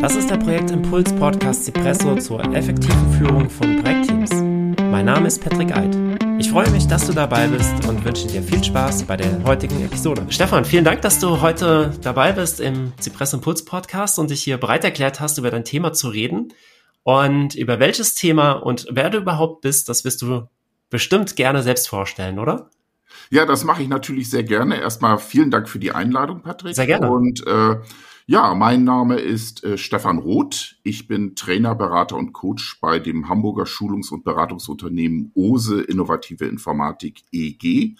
Das ist der Projektimpuls Podcast Cipresso zur effektiven Führung von Projektteams. Mein Name ist Patrick Eid. Ich freue mich, dass du dabei bist und wünsche dir viel Spaß bei der heutigen Episode. Stefan, vielen Dank, dass du heute dabei bist im Cipresso Impuls Podcast und dich hier bereit erklärt hast, über dein Thema zu reden. Und über welches Thema und wer du überhaupt bist, das wirst du bestimmt gerne selbst vorstellen, oder? Ja, das mache ich natürlich sehr gerne. Erstmal vielen Dank für die Einladung, Patrick. Sehr gerne. Und äh, ja, mein Name ist äh, Stefan Roth. Ich bin Trainer, Berater und Coach bei dem Hamburger Schulungs- und Beratungsunternehmen OSE Innovative Informatik EG.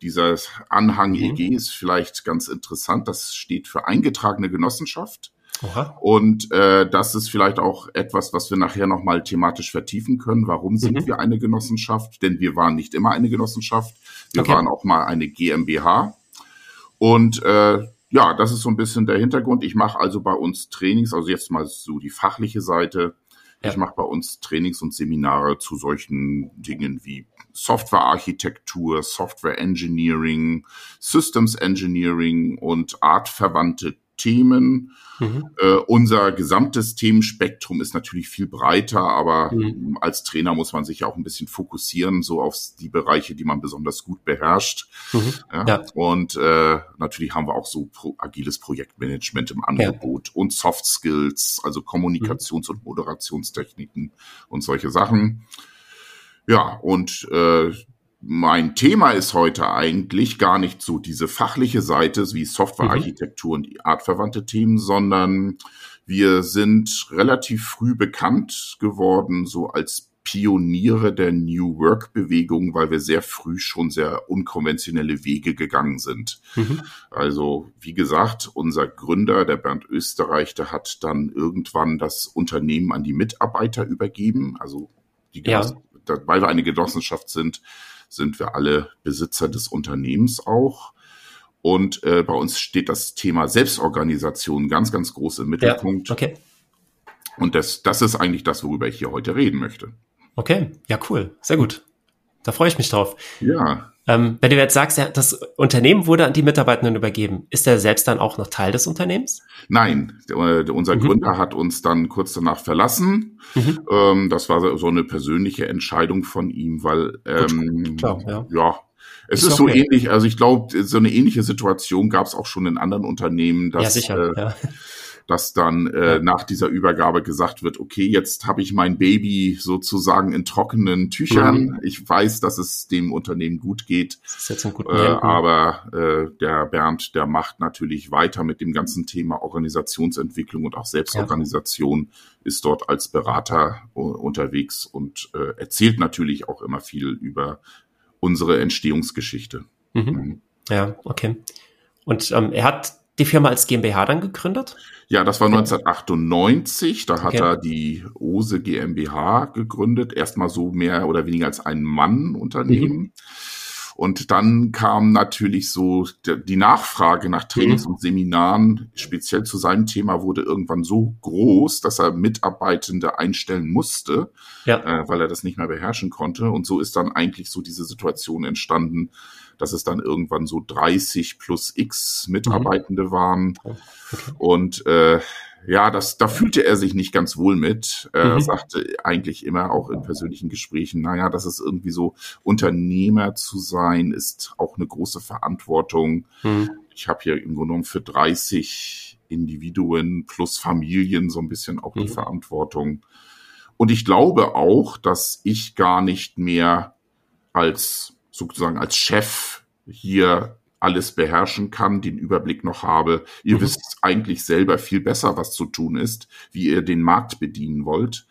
Dieser Anhang mhm. EG ist vielleicht ganz interessant. Das steht für eingetragene Genossenschaft. Aha. Und äh, das ist vielleicht auch etwas, was wir nachher nochmal thematisch vertiefen können. Warum sind mhm. wir eine Genossenschaft? Denn wir waren nicht immer eine Genossenschaft. Wir okay. waren auch mal eine GmbH. Und äh, ja, das ist so ein bisschen der Hintergrund. Ich mache also bei uns Trainings, also jetzt mal so die fachliche Seite. Ja. Ich mache bei uns Trainings und Seminare zu solchen Dingen wie Softwarearchitektur, Software Engineering, Systems Engineering und artverwandte Themen. Mhm. Äh, unser gesamtes Themenspektrum ist natürlich viel breiter, aber mhm. als Trainer muss man sich ja auch ein bisschen fokussieren, so auf die Bereiche, die man besonders gut beherrscht. Mhm. Ja? ja. Und äh, natürlich haben wir auch so pro agiles Projektmanagement im Angebot ja. und Soft Skills, also Kommunikations- und Moderationstechniken und solche Sachen. Ja, und äh, mein Thema ist heute eigentlich gar nicht so diese fachliche Seite wie Softwarearchitektur mhm. und die artverwandte Themen, sondern wir sind relativ früh bekannt geworden, so als Pioniere der New Work Bewegung, weil wir sehr früh schon sehr unkonventionelle Wege gegangen sind. Mhm. Also, wie gesagt, unser Gründer, der Bernd Österreich, der hat dann irgendwann das Unternehmen an die Mitarbeiter übergeben. Also, die, ja. weil wir eine Genossenschaft sind, sind wir alle Besitzer des Unternehmens auch. Und äh, bei uns steht das Thema Selbstorganisation ganz, ganz groß im Mittelpunkt. Ja, okay. Und das, das ist eigentlich das, worüber ich hier heute reden möchte. Okay, ja, cool. Sehr gut. Da freue ich mich drauf. Ja. Ähm, wenn du jetzt sagst, das Unternehmen wurde an die Mitarbeitenden übergeben, ist er selbst dann auch noch Teil des Unternehmens? Nein, der, äh, unser mhm. Gründer hat uns dann kurz danach verlassen. Mhm. Ähm, das war so eine persönliche Entscheidung von ihm, weil ähm, Gut, klar, ja. ja. Es ist, ist so ähnlich, also ich glaube, so eine ähnliche Situation gab es auch schon in anderen Unternehmen, dass ja, sicher, äh, ja dass dann äh, nach dieser Übergabe gesagt wird, okay, jetzt habe ich mein Baby sozusagen in trockenen Tüchern. Mhm. Ich weiß, dass es dem Unternehmen gut geht. Das ist jetzt ein guter äh, aber äh, der Bernd, der macht natürlich weiter mit dem ganzen Thema Organisationsentwicklung und auch Selbstorganisation, ja. ist dort als Berater unterwegs und äh, erzählt natürlich auch immer viel über unsere Entstehungsgeschichte. Mhm. Mhm. Ja, okay. Und ähm, er hat die Firma als GmbH dann gegründet? Ja, das war 1998. Da hat okay. er die Ose GmbH gegründet. Erstmal so mehr oder weniger als ein Mann-Unternehmen. Mhm. Und dann kam natürlich so die Nachfrage nach Trainings mhm. und Seminaren, speziell zu seinem Thema, wurde irgendwann so groß, dass er Mitarbeitende einstellen musste, ja. äh, weil er das nicht mehr beherrschen konnte. Und so ist dann eigentlich so diese Situation entstanden, dass es dann irgendwann so 30 plus X Mitarbeitende mhm. waren. Okay. Und äh, ja, das, da fühlte er sich nicht ganz wohl mit. Er mhm. sagte eigentlich immer auch in persönlichen Gesprächen, naja, das ist irgendwie so, Unternehmer zu sein, ist auch eine große Verantwortung. Mhm. Ich habe hier im Grunde genommen für 30 Individuen plus Familien so ein bisschen auch die mhm. Verantwortung. Und ich glaube auch, dass ich gar nicht mehr als sozusagen als Chef hier alles beherrschen kann, den Überblick noch habe. Ihr mhm. wisst eigentlich selber viel besser, was zu tun ist, wie ihr den Markt bedienen wollt.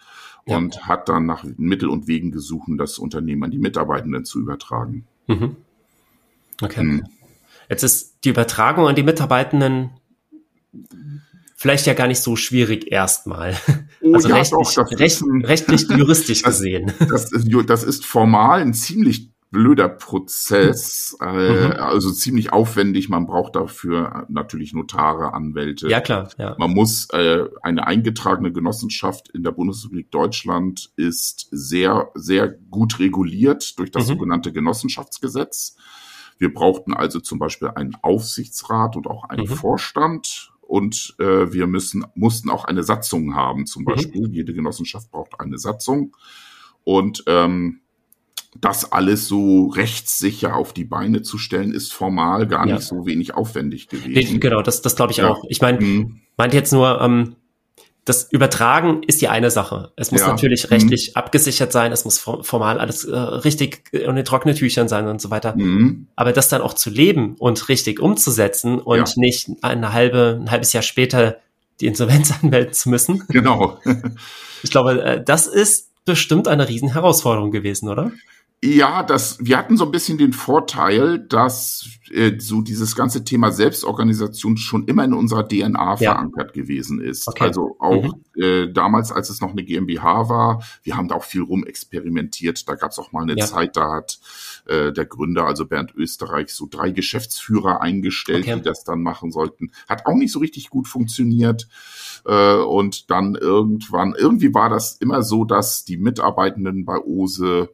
Ja. Und hat dann nach Mittel und Wegen gesucht, das Unternehmen an die Mitarbeitenden zu übertragen. Mhm. Okay. Mhm. Jetzt ist die Übertragung an die Mitarbeitenden vielleicht ja gar nicht so schwierig erstmal. Oh, also ja, rechtlich, doch, recht, rechtlich juristisch gesehen. Das, das, das, ist formal ein ziemlich blöder Prozess, äh, mhm. also ziemlich aufwendig. Man braucht dafür natürlich Notare, Anwälte. Ja, klar. Ja. Man muss äh, eine eingetragene Genossenschaft in der Bundesrepublik Deutschland ist sehr, sehr gut reguliert durch das mhm. sogenannte Genossenschaftsgesetz. Wir brauchten also zum Beispiel einen Aufsichtsrat und auch einen mhm. Vorstand und äh, wir müssen, mussten auch eine Satzung haben, zum mhm. Beispiel. Jede Genossenschaft braucht eine Satzung. Und ähm, das alles so rechtssicher auf die Beine zu stellen, ist formal gar ja. nicht so wenig aufwendig gewesen. Genau, das, das glaube ich ja. auch. Ich meine, mhm. meinte jetzt nur, ähm, das Übertragen ist die eine Sache. Es muss ja. natürlich mhm. rechtlich mhm. abgesichert sein, es muss formal alles äh, richtig und in trockenen Tüchern sein und so weiter. Mhm. Aber das dann auch zu leben und richtig umzusetzen und nicht eine halbe, ein halbes Jahr später die Insolvenz anmelden zu müssen. Genau. ich glaube, äh, das ist bestimmt eine riesen Herausforderung gewesen, oder? Ja, das, wir hatten so ein bisschen den Vorteil, dass äh, so dieses ganze Thema Selbstorganisation schon immer in unserer DNA ja. verankert gewesen ist. Okay. Also auch mhm. äh, damals, als es noch eine GmbH war, wir haben da auch viel rumexperimentiert. Da gab es auch mal eine ja. Zeit, da hat äh, der Gründer, also Bernd Österreich, so drei Geschäftsführer eingestellt, okay. die das dann machen sollten. Hat auch nicht so richtig gut funktioniert. Äh, und dann irgendwann, irgendwie war das immer so, dass die Mitarbeitenden bei OSE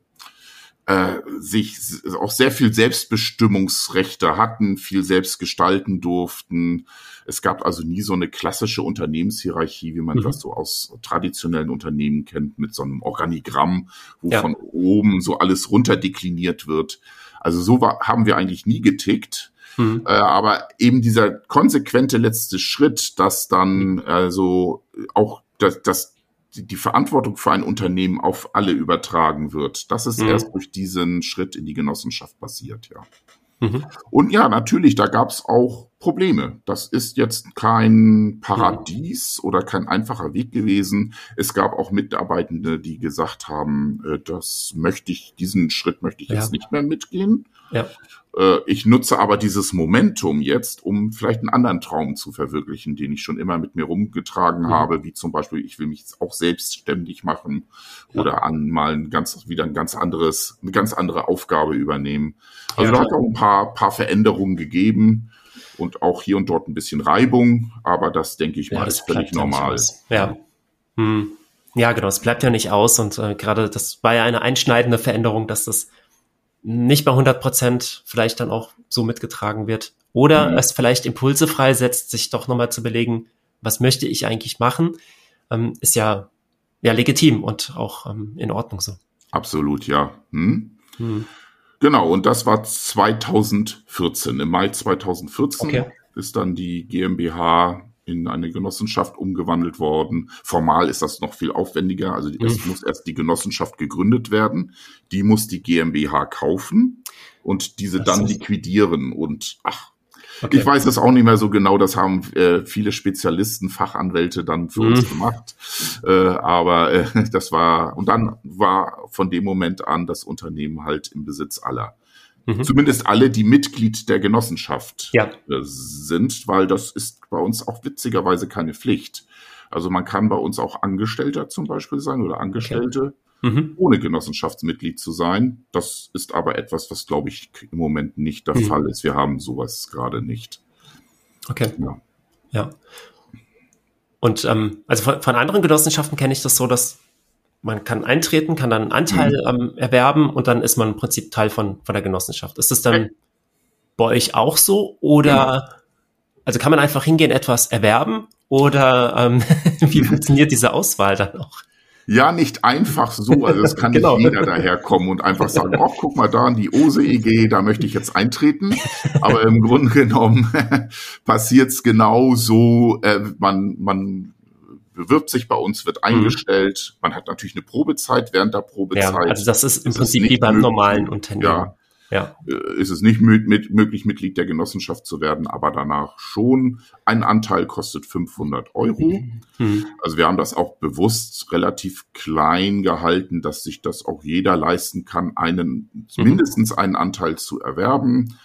äh, sich auch sehr viel Selbstbestimmungsrechte hatten, viel selbst gestalten durften. Es gab also nie so eine klassische Unternehmenshierarchie, wie man mhm. das so aus traditionellen Unternehmen kennt, mit so einem Organigramm, wo ja. von oben so alles runterdekliniert wird. Also so war, haben wir eigentlich nie getickt. Mhm. Äh, aber eben dieser konsequente letzte Schritt, dass dann also auch das, das die, Verantwortung für ein Unternehmen auf alle übertragen wird. Das ist mhm. erst durch diesen Schritt in die Genossenschaft passiert, ja. Mhm. Und ja, natürlich, da gab es auch Probleme. Das ist jetzt kein Paradies oder kein einfacher Weg gewesen. Es gab auch Mitarbeitende, die gesagt haben, äh, das möchte ich, diesen Schritt möchte ich ja. jetzt nicht mehr mitgehen. Ja. Äh, ich nutze aber dieses Momentum jetzt, um vielleicht einen anderen Traum zu verwirklichen, den ich schon immer mit mir rumgetragen mhm. habe, wie zum Beispiel, ich will mich auch selbstständig machen ja. oder an mal ein ganz, wieder ein ganz anderes, eine ganz andere Aufgabe übernehmen. Also da hat auch ein paar, paar Veränderungen gegeben und auch hier und dort ein bisschen Reibung, aber das denke ich mal ja, ist völlig normal. Ja. Hm. Ja, genau, es bleibt ja nicht aus und äh, gerade das war ja eine einschneidende Veränderung, dass das nicht bei 100 Prozent vielleicht dann auch so mitgetragen wird. Oder mhm. es vielleicht Impulse freisetzt, sich doch nochmal zu belegen, was möchte ich eigentlich machen, ähm, ist ja, ja legitim und auch ähm, in Ordnung so. Absolut, ja. Hm? Hm. Genau, und das war 2014. Im Mai 2014 okay. ist dann die GmbH in eine Genossenschaft umgewandelt worden. Formal ist das noch viel aufwendiger. Also mhm. es muss erst die Genossenschaft gegründet werden. Die muss die GmbH kaufen und diese das dann liquidieren. Und ach, okay. ich weiß es auch nicht mehr so genau. Das haben äh, viele Spezialisten, Fachanwälte dann für mhm. uns gemacht. Äh, aber äh, das war, und dann war von dem Moment an das Unternehmen halt im Besitz aller. Mhm. Zumindest alle, die Mitglied der Genossenschaft ja. Äh, sind, weil das ist bei uns auch witzigerweise keine Pflicht. Also man kann bei uns auch Angestellter zum Beispiel sein oder Angestellte, okay. Mhm. ohne Genossenschaftsmitglied zu sein. Das ist aber etwas, was, glaube ich, im Moment nicht der mhm. Fall ist. Wir haben sowas gerade nicht. Okay. Ja. ja. Und ähm, also von, von anderen Genossenschaften kenne ich das so, dass man kann eintreten, kann dann einen Anteil mhm. ähm, erwerben und dann ist man im Prinzip Teil von, von der Genossenschaft. Ist das dann bei euch auch so oder ja. also kann man einfach hingehen, etwas erwerben oder ähm, wie funktioniert diese Auswahl dann auch? Ja, nicht einfach so. Also es kann genau. nicht jeder daherkommen und einfach sagen, oh, guck mal da an die OSE EG, da möchte ich jetzt eintreten. Aber im Grunde genommen passiert es genau so. Äh, man, man bewirbt sich bei uns, wird mhm. eingestellt. Man hat natürlich eine Probezeit während der Probezeit. Ja, also das ist im Prinzip wie beim normalen Unternehmen. Ja, ja. Äh, ist es nicht mit, möglich, Mitglied der Genossenschaft zu werden, aber danach schon. Ein Anteil kostet 500 Euro. Mhm. Also wir haben das auch bewusst relativ klein gehalten, dass sich das auch jeder leisten kann, einen, mhm. mindestens einen Anteil zu erwerben.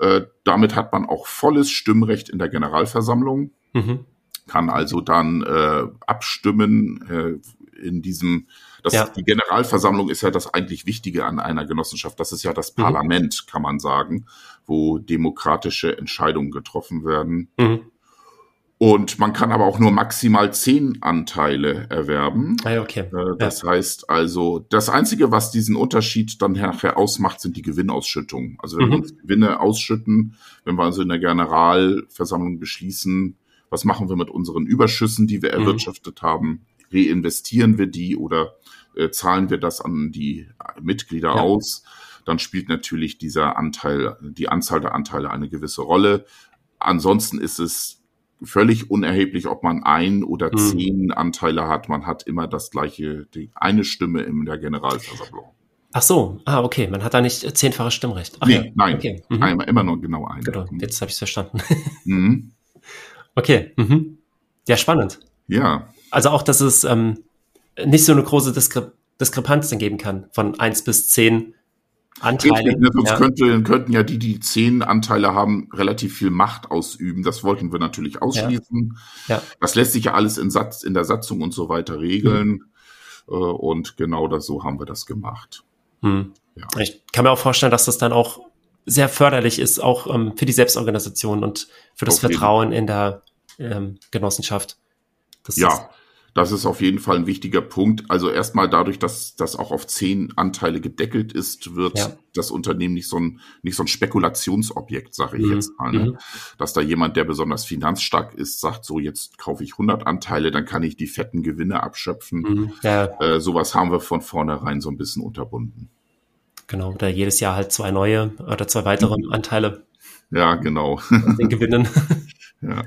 Äh, damit hat man auch volles Stimmrecht in der Generalversammlung. Mhm kann also dann äh, abstimmen äh, in diesem, das, ja. die Generalversammlung ist ja das eigentlich Wichtige an einer Genossenschaft. Das ist ja das mhm. Parlament, kann man sagen, wo demokratische Entscheidungen getroffen werden. Mhm. Und man kann aber auch nur maximal zehn Anteile erwerben. Ah, okay. Äh, das ja. heißt also, das Einzige, was diesen Unterschied dann nachher ausmacht, sind die Gewinnausschüttungen. Also wenn mhm. wir uns Gewinne ausschütten, wenn wir also in der Generalversammlung beschließen, was machen wir mit unseren Überschüssen, die wir mhm. erwirtschaftet haben, reinvestieren wir die oder äh, zahlen wir das an die Mitglieder ja. aus, dann spielt natürlich dieser Anteil, die Anzahl der Anteile eine gewisse Rolle. Ansonsten ist es völlig unerheblich, ob man ein oder mhm. zehn Anteile hat. Man hat immer das gleiche, die eine Stimme in der Generalversammlung. Ach so, ah, okay, man hat da nicht zehnfaches Stimmrecht. Ach, nee, ja. nein, okay. mhm. einmal, immer nur genau eine. Genau, jetzt habe ich es verstanden. Mhm. Okay, mhm. ja, spannend. Ja. Also auch, dass es ähm, nicht so eine große Diskre Diskrepanz dann geben kann, von eins bis zehn Anteile. Richtig, ne? sonst ja. könnte, könnten ja die, die zehn Anteile haben, relativ viel Macht ausüben. Das wollten wir natürlich ausschließen. Ja. Ja. Das lässt sich ja alles in, Satz, in der Satzung und so weiter regeln. Mhm. Und genau das, so haben wir das gemacht. Ja. Ich kann mir auch vorstellen, dass das dann auch sehr förderlich ist, auch ähm, für die Selbstorganisation und für das Auf Vertrauen in der ähm, Genossenschaft. Das ja, das ist auf jeden Fall ein wichtiger Punkt. Also erstmal dadurch, dass das auch auf zehn Anteile gedeckelt ist, wird ja. das Unternehmen nicht so ein, nicht so ein Spekulationsobjekt, sage ich mhm. jetzt mal. Ne? Mhm. Dass da jemand, der besonders finanzstark ist, sagt, so jetzt kaufe ich 100 Anteile, dann kann ich die fetten Gewinne abschöpfen. Mhm. Ja. Äh, sowas haben wir von vornherein so ein bisschen unterbunden. Genau, oder jedes Jahr halt zwei neue oder zwei weitere mhm. Anteile. Ja, genau. Den Gewinnen. ja.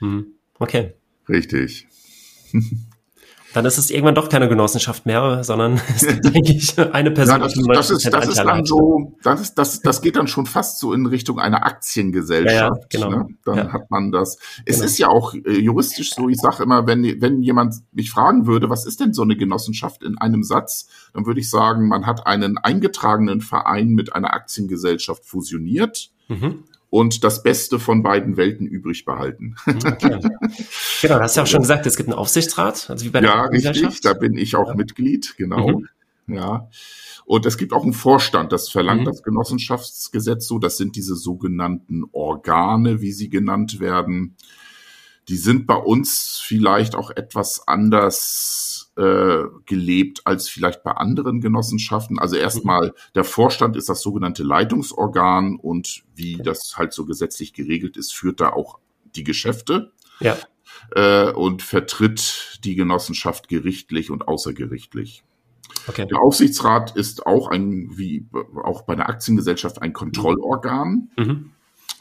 Mhm. Okay. Richtig. Dann ist es irgendwann doch keine Genossenschaft mehr, sondern es gibt eigentlich eine Person. Ja, das, das, ist, das ist dann so, das ist, das, das geht dann schon fast so in Richtung einer Aktiengesellschaft. Ja, ja, genau. Ne? Dann ja. hat man das. Es genau. ist ja auch äh, juristisch so, ich sage immer, wenn, wenn jemand mich fragen würde, was ist denn so eine Genossenschaft in einem Satz, dann würde ich sagen, man hat einen eingetragenen Verein mit einer Aktiengesellschaft fusioniert. Mhm und das Beste von beiden Welten übrig behalten. Okay. Genau, du hast ja auch schon gesagt, es gibt einen Aufsichtsrat, also wie bei der Ja, richtig, da bin ich auch ja. Mitglied, genau. Mhm. Ja. Und es gibt auch einen Vorstand, das verlangt mhm. das Genossenschaftsgesetz so, das sind diese sogenannten Organe, wie sie genannt werden. Die sind bei uns vielleicht auch etwas anders äh, gelebt als vielleicht bei anderen Genossenschaften. Also erstmal, der Vorstand ist das sogenannte Leitungsorgan und wie das halt so gesetzlich geregelt ist, führt da auch die Geschäfte. Ja. Äh, und vertritt die Genossenschaft gerichtlich und außergerichtlich. Okay. Der Aufsichtsrat ist auch ein, wie auch bei einer Aktiengesellschaft, ein Kontrollorgan. Mhm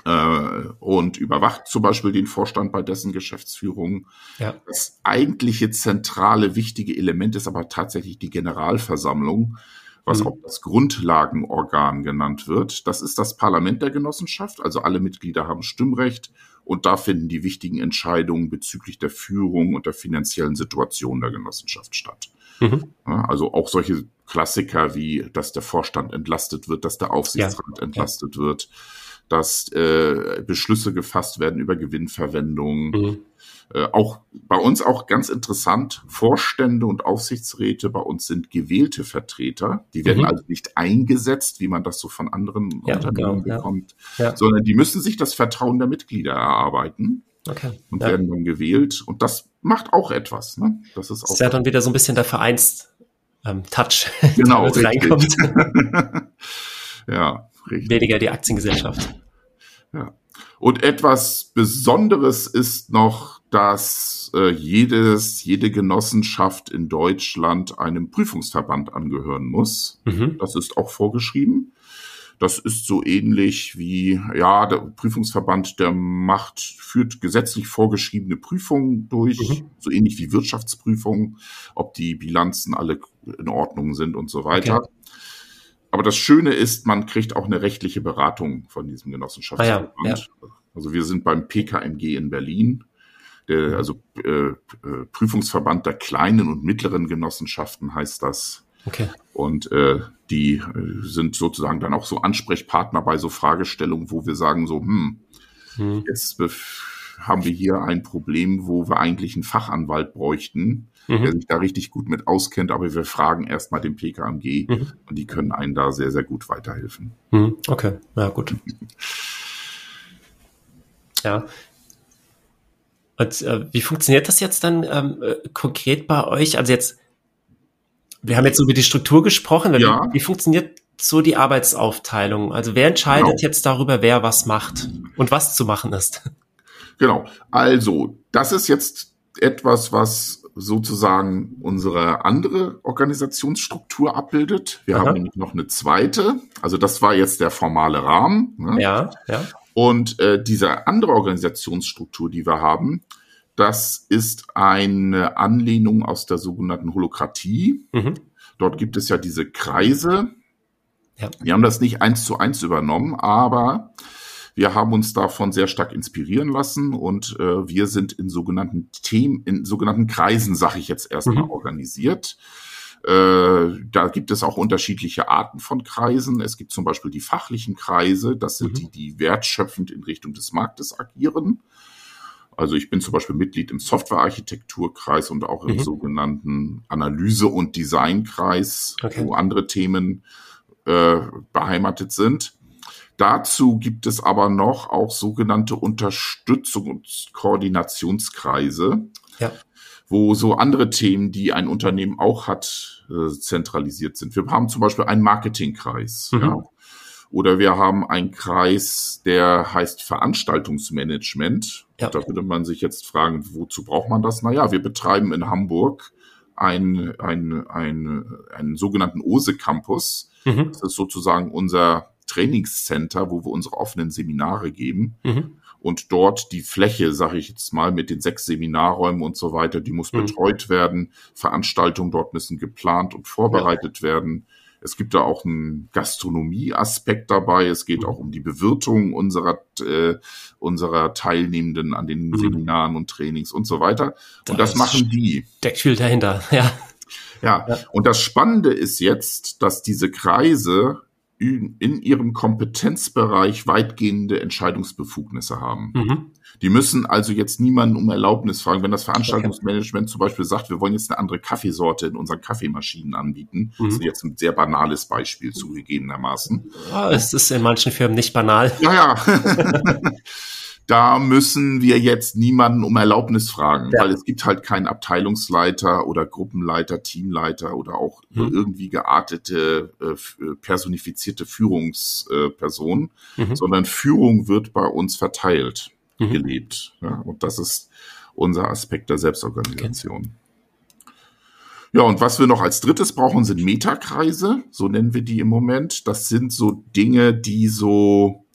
äh, und überwacht zum Beispiel den Vorstand bei dessen Geschäftsführung. Ja. Das eigentliche zentrale, wichtige Element ist aber tatsächlich die Generalversammlung, was mhm. auch das Grundlagenorgan genannt wird. Das ist das Parlament der Genossenschaft, also alle Mitglieder haben Stimmrecht und da finden die wichtigen Entscheidungen bezüglich der Führung und der finanziellen Situation der Genossenschaft statt. Mhm. Also auch solche Klassiker wie, dass der Vorstand entlastet wird, dass der Aufsichtsrat ja. entlastet ja. wird dass äh, Beschlüsse gefasst werden über Gewinnverwendung. Mhm. Äh, auch bei uns auch ganz interessant, Vorstände und Aufsichtsräte bei uns sind gewählte Vertreter. Die werden mhm. also nicht eingesetzt, wie man das so von anderen ja, Unternehmen genau, bekommt, ja. Ja. sondern die müssen sich das Vertrauen der Mitglieder erarbeiten. Okay. Und werden dann gewählt. Und das macht auch etwas. Ne? Das ist auch. Ist ja dann wieder so ein bisschen der Vereins, ähm, genau, reinkommt. ja, Richtig. Weniger die Aktiengesellschaft. Ja. Und etwas Besonderes ist noch, dass äh, jedes, jede Genossenschaft in Deutschland einem Prüfungsverband angehören muss. Mhm. Das ist auch vorgeschrieben. Das ist so ähnlich wie, ja, der Prüfungsverband, der macht, führt gesetzlich vorgeschriebene Prüfungen durch, mhm. so ähnlich wie Wirtschaftsprüfungen, ob die Bilanzen alle in Ordnung sind und so weiter. Okay. Aber das Schöne ist, man kriegt auch eine rechtliche Beratung von diesem Genossenschaftsverband. Ah, ja, ja. Also wir sind beim PKMG in Berlin, der, mhm. also äh, äh, Prüfungsverband der kleinen und mittleren Genossenschaften heißt das. Okay. Und äh, die äh, sind sozusagen dann auch so Ansprechpartner bei so Fragestellungen, wo wir sagen so, hm, hm. jetzt haben wir hier ein Problem, wo wir eigentlich einen Fachanwalt bräuchten mhm. der sich da richtig gut mit auskennt, aber wir fragen erstmal den PKMG mhm. und die können einen da sehr, sehr gut weiterhelfen. Mhm. Okay, ja gut. ja. Und äh, wie funktioniert das jetzt dann ähm, äh, konkret bei euch? Also jetzt, wir haben jetzt über die Struktur gesprochen. Ja. Wie, wie funktioniert so die Arbeitsaufteilung? Also wer entscheidet genau. jetzt darüber, wer was macht und was zu machen ist? Genau. Also, das ist jetzt etwas, was sozusagen unsere andere Organisationsstruktur abbildet. Wir Aha. haben nämlich noch eine zweite. Also das war jetzt der formale Rahmen. Ne? Ja, ja. Und äh, diese andere Organisationsstruktur, die wir haben, das ist eine Anlehnung aus der sogenannten Holokratie. Mhm. Dort gibt es ja diese Kreise. Ja. Wir haben das nicht eins zu eins übernommen, aber wir haben uns davon sehr stark inspirieren lassen und äh, wir sind in sogenannten Themen, in sogenannten Kreisen, sage ich jetzt erstmal, mhm. organisiert. Äh, da gibt es auch unterschiedliche Arten von Kreisen. Es gibt zum Beispiel die fachlichen Kreise, das sind mhm. die, die wertschöpfend in Richtung des Marktes agieren. Also ich bin zum Beispiel Mitglied im Softwarearchitekturkreis und auch im mhm. sogenannten Analyse- und Designkreis, okay. wo andere Themen äh, beheimatet sind. Dazu gibt es aber noch auch sogenannte Unterstützung und Koordinationskreise, ja. wo so andere Themen, die ein Unternehmen auch hat, äh, zentralisiert sind. Wir haben zum Beispiel einen Marketingkreis. Mhm. Ja. Oder wir haben einen Kreis, der heißt Veranstaltungsmanagement. Ja. Da würde man sich jetzt fragen, wozu braucht man das? Naja, wir betreiben in Hamburg einen, einen, einen, einen sogenannten OSE Campus. Mhm. Das ist sozusagen unser Trainingscenter, wo wir unsere offenen Seminare geben. Mhm. Und dort die Fläche, sage ich jetzt mal, mit den sechs Seminarräumen und so weiter, die muss mhm. betreut werden. Veranstaltungen dort müssen geplant und vorbereitet ja. werden. Es gibt da auch einen Gastronomie-Aspekt dabei. Es geht mhm. auch um die Bewirtung unserer, äh, unserer Teilnehmenden an den mhm. Seminaren und Trainings und so weiter. Und das, das machen die. Steckt viel dahinter, ja. Ja, ja. und das Spannende ist jetzt, dass diese Kreise in ihrem Kompetenzbereich weitgehende Entscheidungsbefugnisse haben. Mhm. Die müssen also jetzt niemanden um Erlaubnis fragen. Wenn das Veranstaltungsmanagement zum Beispiel sagt, wir wollen jetzt eine andere Kaffeesorte in unseren Kaffeemaschinen anbieten, mhm. das ist jetzt ein sehr banales Beispiel zugegebenermaßen. Ja, es ist in manchen Firmen nicht banal. Ja, ja. da müssen wir jetzt niemanden um Erlaubnis fragen, ja. weil es gibt halt keinen Abteilungsleiter oder Gruppenleiter, Teamleiter oder auch mhm. irgendwie geartete, äh, äh personifizierte Führungsperson, äh, mhm. sondern Führung wird bei uns verteilt, mhm. gelebt. Ja, und das ist unser Aspekt der Selbstorganisation. Okay. Ja, und was wir noch als drittes brauchen, sind Metakreise, so nennen wir die im Moment. Das sind so Dinge, die so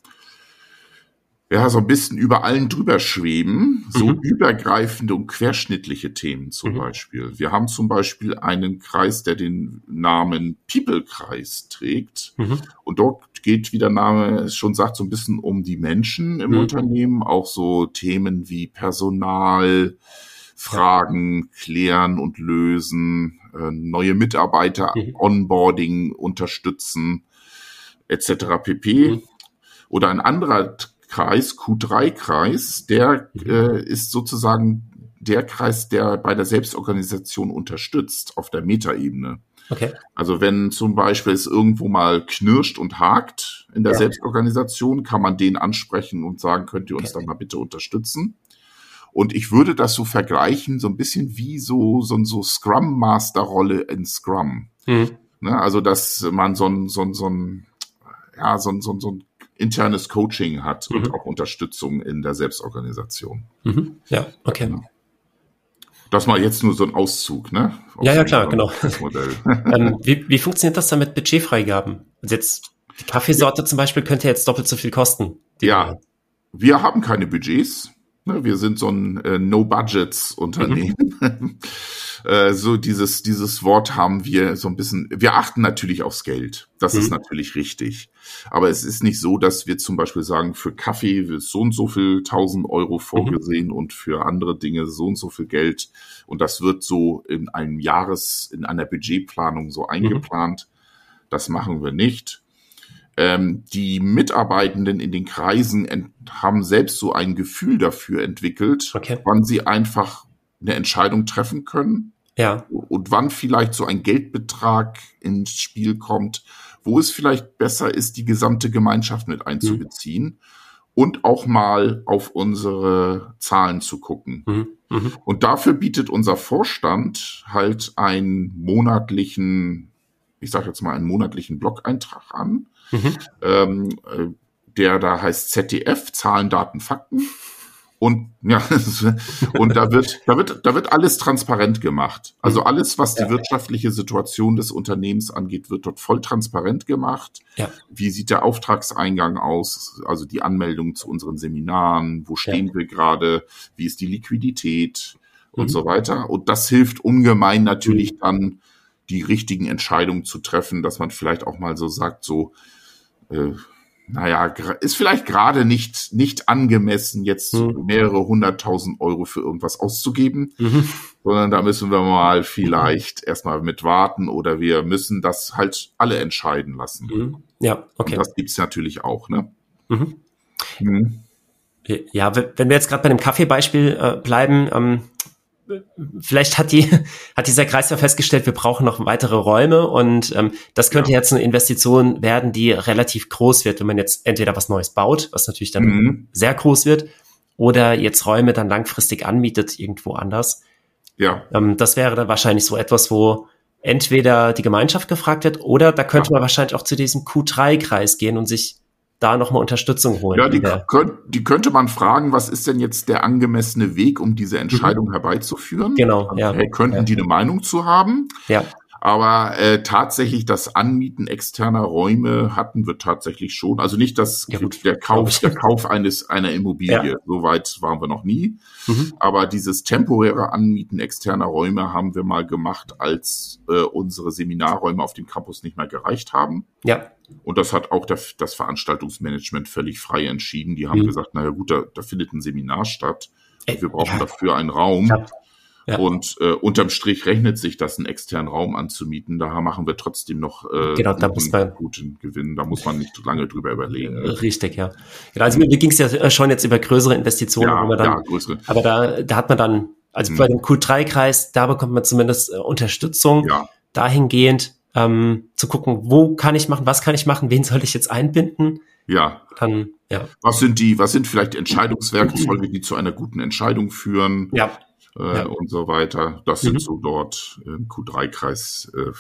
ja, so ein bisschen über allen drüber schweben, so mhm. übergreifende und querschnittliche Themen zum mhm. Beispiel. Wir haben zum Beispiel einen Kreis, der den Namen People-Kreis trägt. Mhm. Und dort geht, wie der Name schon sagt, so ein bisschen um die Menschen im mhm. Unternehmen, auch so Themen wie Personal, Fragen klären und lösen, äh, neue Mitarbeiter, mhm. Onboarding unterstützen, etc. pp. Mhm. Oder ein anderer Kreis, Q3-Kreis, der mhm. äh, ist sozusagen der Kreis, der bei der Selbstorganisation unterstützt auf der Metaebene. Okay. Also wenn zum Beispiel es irgendwo mal knirscht und hakt in der ja. Selbstorganisation, kann man den ansprechen und sagen, könnt ihr uns okay. da mal bitte unterstützen? Und ich würde das so vergleichen, so ein bisschen wie so, so, so Scrum Master Rolle in Scrum. Mhm. Ne, also, dass man so ein, so ein, so ein, ja, so ein, so ein, so ein internes Coaching hat mhm. und auch Unterstützung in der Selbstorganisation. Mhm. Ja, okay. Genau. Das mal jetzt nur so ein Auszug, ne? Aus ja, ja, klar, genau. ähm, wie, wie funktioniert das dann mit Budgetfreigaben? Also jetzt die Kaffeesorte ja. zum Beispiel könnte jetzt doppelt so viel kosten. Ja, wir haben keine Budgets. Ne, wir sind so ein äh, No-Budgets-Unternehmen. Mhm. äh, so dieses, dieses Wort haben wir so ein bisschen, wir achten natürlich aufs Geld. Das mhm. ist natürlich richtig. Aber es ist nicht so, dass wir zum Beispiel sagen, für Kaffee wird so und so viel tausend Euro vorgesehen mhm. und für andere Dinge so und so viel Geld. Und das wird so in einem Jahres, in einer Budgetplanung so mhm. eingeplant. Das machen wir nicht ähm, die Mitarbeitenden in den Kreisen haben selbst so ein Gefühl dafür entwickelt, okay. wann sie einfach eine Entscheidung treffen können. Ja. Und wann vielleicht so ein Geldbetrag ins Spiel kommt, wo es vielleicht besser ist, die gesamte Gemeinschaft mit einzubeziehen. Mhm. Und auch mal auf unsere Zahlen zu gucken. Mhm. Mhm. Und dafür bietet unser Vorstand halt einen monatlichen, ich sage jetzt mal einen monatlichen Blog-Eintrag an, mhm. ähm, äh, der da heißt ZDF, Zahlen, Daten, Fakten. Und ja, und da wird, da wird, da wird alles transparent gemacht. Also mhm. alles, was die ja. wirtschaftliche Situation des Unternehmens angeht, wird dort voll transparent gemacht. Ja. Wie sieht der Auftragseingang aus? Also die Anmeldung zu unseren Seminaren, wo stehen ja. wir gerade, wie ist die Liquidität und mhm. so weiter. Und das hilft ungemein natürlich mhm. dann, die richtigen Entscheidungen zu treffen, dass man vielleicht auch mal so sagt, so, äh, naja, ist vielleicht gerade nicht, nicht angemessen, jetzt mhm. mehrere hunderttausend Euro für irgendwas auszugeben, mhm. sondern da müssen wir mal vielleicht mhm. erstmal mit warten oder wir müssen das halt alle entscheiden lassen. Mhm. Ja, okay. Und das gibt's natürlich auch, ne? Mhm. Mhm. Ja, wenn wir jetzt gerade bei dem Kaffeebeispiel äh, bleiben, ähm, vielleicht hat die hat dieser Kreis ja festgestellt, wir brauchen noch weitere Räume und ähm, das könnte ja. jetzt eine Investition werden, die relativ groß wird, wenn man jetzt entweder was Neues baut, was natürlich dann mhm. sehr groß wird, oder jetzt Räume dann langfristig anmietet irgendwo anders. Ja. Ähm, das wäre dann wahrscheinlich so etwas, wo entweder die Gemeinschaft gefragt wird oder da könnte ja. man wahrscheinlich auch zu diesem Q3-Kreis gehen und sich da nochmal Unterstützung holen. Ja, die, könnt, die könnte man fragen, was ist denn jetzt der angemessene Weg, um diese Entscheidung mhm. herbeizuführen? Genau, ja. Hey, könnten ja. die eine Meinung zu haben? Ja. Aber äh, tatsächlich das Anmieten externer Räume hatten wir tatsächlich schon. Also nicht das ja, der Kauf der Kauf eines einer Immobilie. Ja. Soweit waren wir noch nie. Mhm. Aber dieses temporäre Anmieten externer Räume haben wir mal gemacht, als äh, unsere Seminarräume auf dem Campus nicht mehr gereicht haben. Ja. Und das hat auch das Veranstaltungsmanagement völlig frei entschieden. Die haben mhm. gesagt, naja gut, da, da findet ein Seminar statt. wir brauchen ja. dafür einen Raum. Ja. Ja. Und äh, unterm Strich rechnet sich das, einen externen Raum anzumieten. Da machen wir trotzdem noch äh, genau, da muss man, guten Gewinn. Da muss man nicht lange drüber überlegen. Äh, richtig, ja. Genau, also mir ging es ja schon jetzt über größere Investitionen. Ja, dann, ja größere. Aber da, da hat man dann, also mhm. bei dem Q3-Kreis, da bekommt man zumindest äh, Unterstützung. Ja. Dahingehend ähm, zu gucken, wo kann ich machen, was kann ich machen, wen soll ich jetzt einbinden. Ja. Dann, ja. Was sind die, was sind vielleicht Entscheidungswerkzeuge, die zu einer guten Entscheidung führen? Ja äh, ja. und so weiter. Das mhm. sind so dort im Q3-Kreis äh,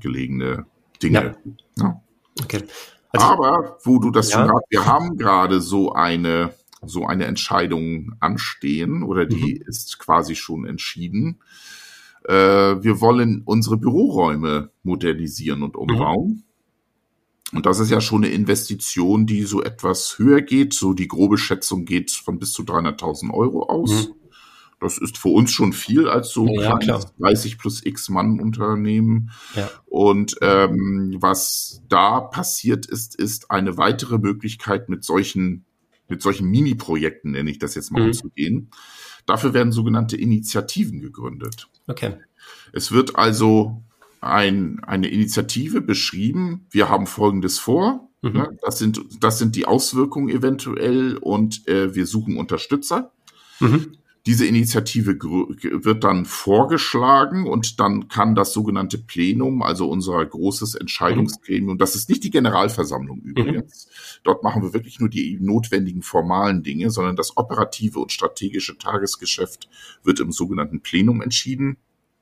gelegene Dinge. Ja. Ja. Okay. Also, Aber wo du das schon hast, wir haben gerade so eine so eine Entscheidung anstehen oder die mhm. ist quasi schon entschieden. Äh, wir wollen unsere Büroräume modernisieren und umbauen. Mhm. Und das ist ja schon eine Investition, die so etwas höher geht. So die grobe Schätzung geht von bis zu 300.000 Euro aus. Mhm. Das ist für uns schon viel als so ja, ja 30 plus X Mann Unternehmen. Ja. Und ähm, was da passiert ist, ist eine weitere Möglichkeit mit solchen mit solchen Mini-Projekten, nenne ich das jetzt mal, mhm. umzugehen. Dafür werden sogenannte Initiativen gegründet. Okay. Es wird also ein, eine Initiative beschrieben. Wir haben Folgendes vor. Mhm. Ne? Das sind, das sind die Auswirkungen eventuell und äh, wir suchen Unterstützer. Mhm. Diese Initiative wird dann vorgeschlagen und dann kann das sogenannte Plenum, also unser großes Entscheidungsgremium, das ist nicht die Generalversammlung mhm. übrigens, mhm. dort machen wir wirklich nur die notwendigen formalen Dinge, sondern das operative und strategische Tagesgeschäft wird im sogenannten Plenum entschieden.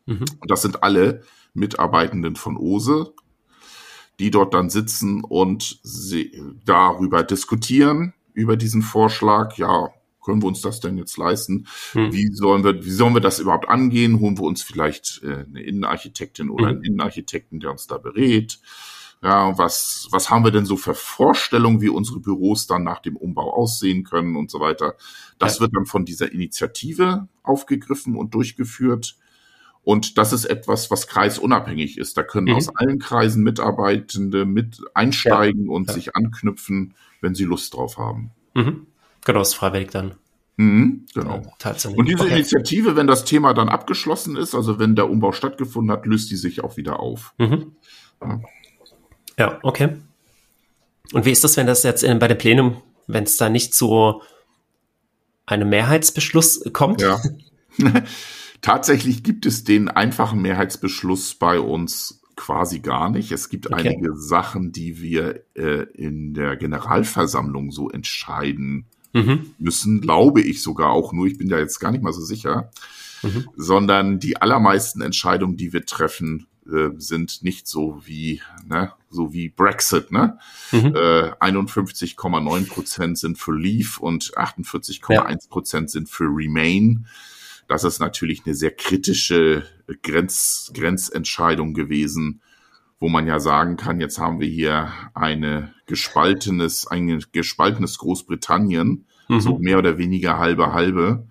Mhm. Und das sind alle Mitarbeitenden von OSE, die dort dann sitzen und darüber diskutieren, über diesen Vorschlag. Ja, können wir uns das denn jetzt leisten? Hm. Wie sollen wir, wie sollen wir das überhaupt angehen? Holen wir uns vielleicht äh, eine Innenarchitektin oder hm. einen Innenarchitekten, der uns da berät? Ja, was, was haben wir denn so für Vorstellungen, wie unsere Büros dann nach dem Umbau aussehen können und so weiter? Das ja. wird dann von dieser Initiative aufgegriffen und durchgeführt. Und das ist etwas, was kreisunabhängig ist. Da können mhm. aus allen Kreisen Mitarbeitende mit einsteigen ja. und ja. sich anknüpfen, wenn sie Lust drauf haben. Mhm. Genau, ist freiwillig dann. Mhm, genau. Tatsächlich. Und diese okay. Initiative, wenn das Thema dann abgeschlossen ist, also wenn der Umbau stattgefunden hat, löst die sich auch wieder auf. Mhm. Ja. ja. okay. Und wie ist das, wenn das jetzt in, bei dem Plenum, wenn es da nicht zu einem Mehrheitsbeschluss kommt? Ja. Tatsächlich gibt es den einfachen Mehrheitsbeschluss bei uns quasi gar nicht. Es gibt okay. einige Sachen, die wir äh, in der Generalversammlung so entscheiden mhm. müssen, glaube ich sogar auch nur, ich bin da jetzt gar nicht mal so sicher, mhm. sondern die allermeisten Entscheidungen, die wir treffen, äh, sind nicht so wie, ne, so wie Brexit, ne? Mhm. Äh, 51,9 Prozent sind für Leave und 48,1 Prozent sind für Remain. Das ist natürlich eine sehr kritische Grenz, Grenzentscheidung gewesen, wo man ja sagen kann, jetzt haben wir hier eine gespaltenes, ein gespaltenes Großbritannien, mhm. so mehr oder weniger halbe halbe.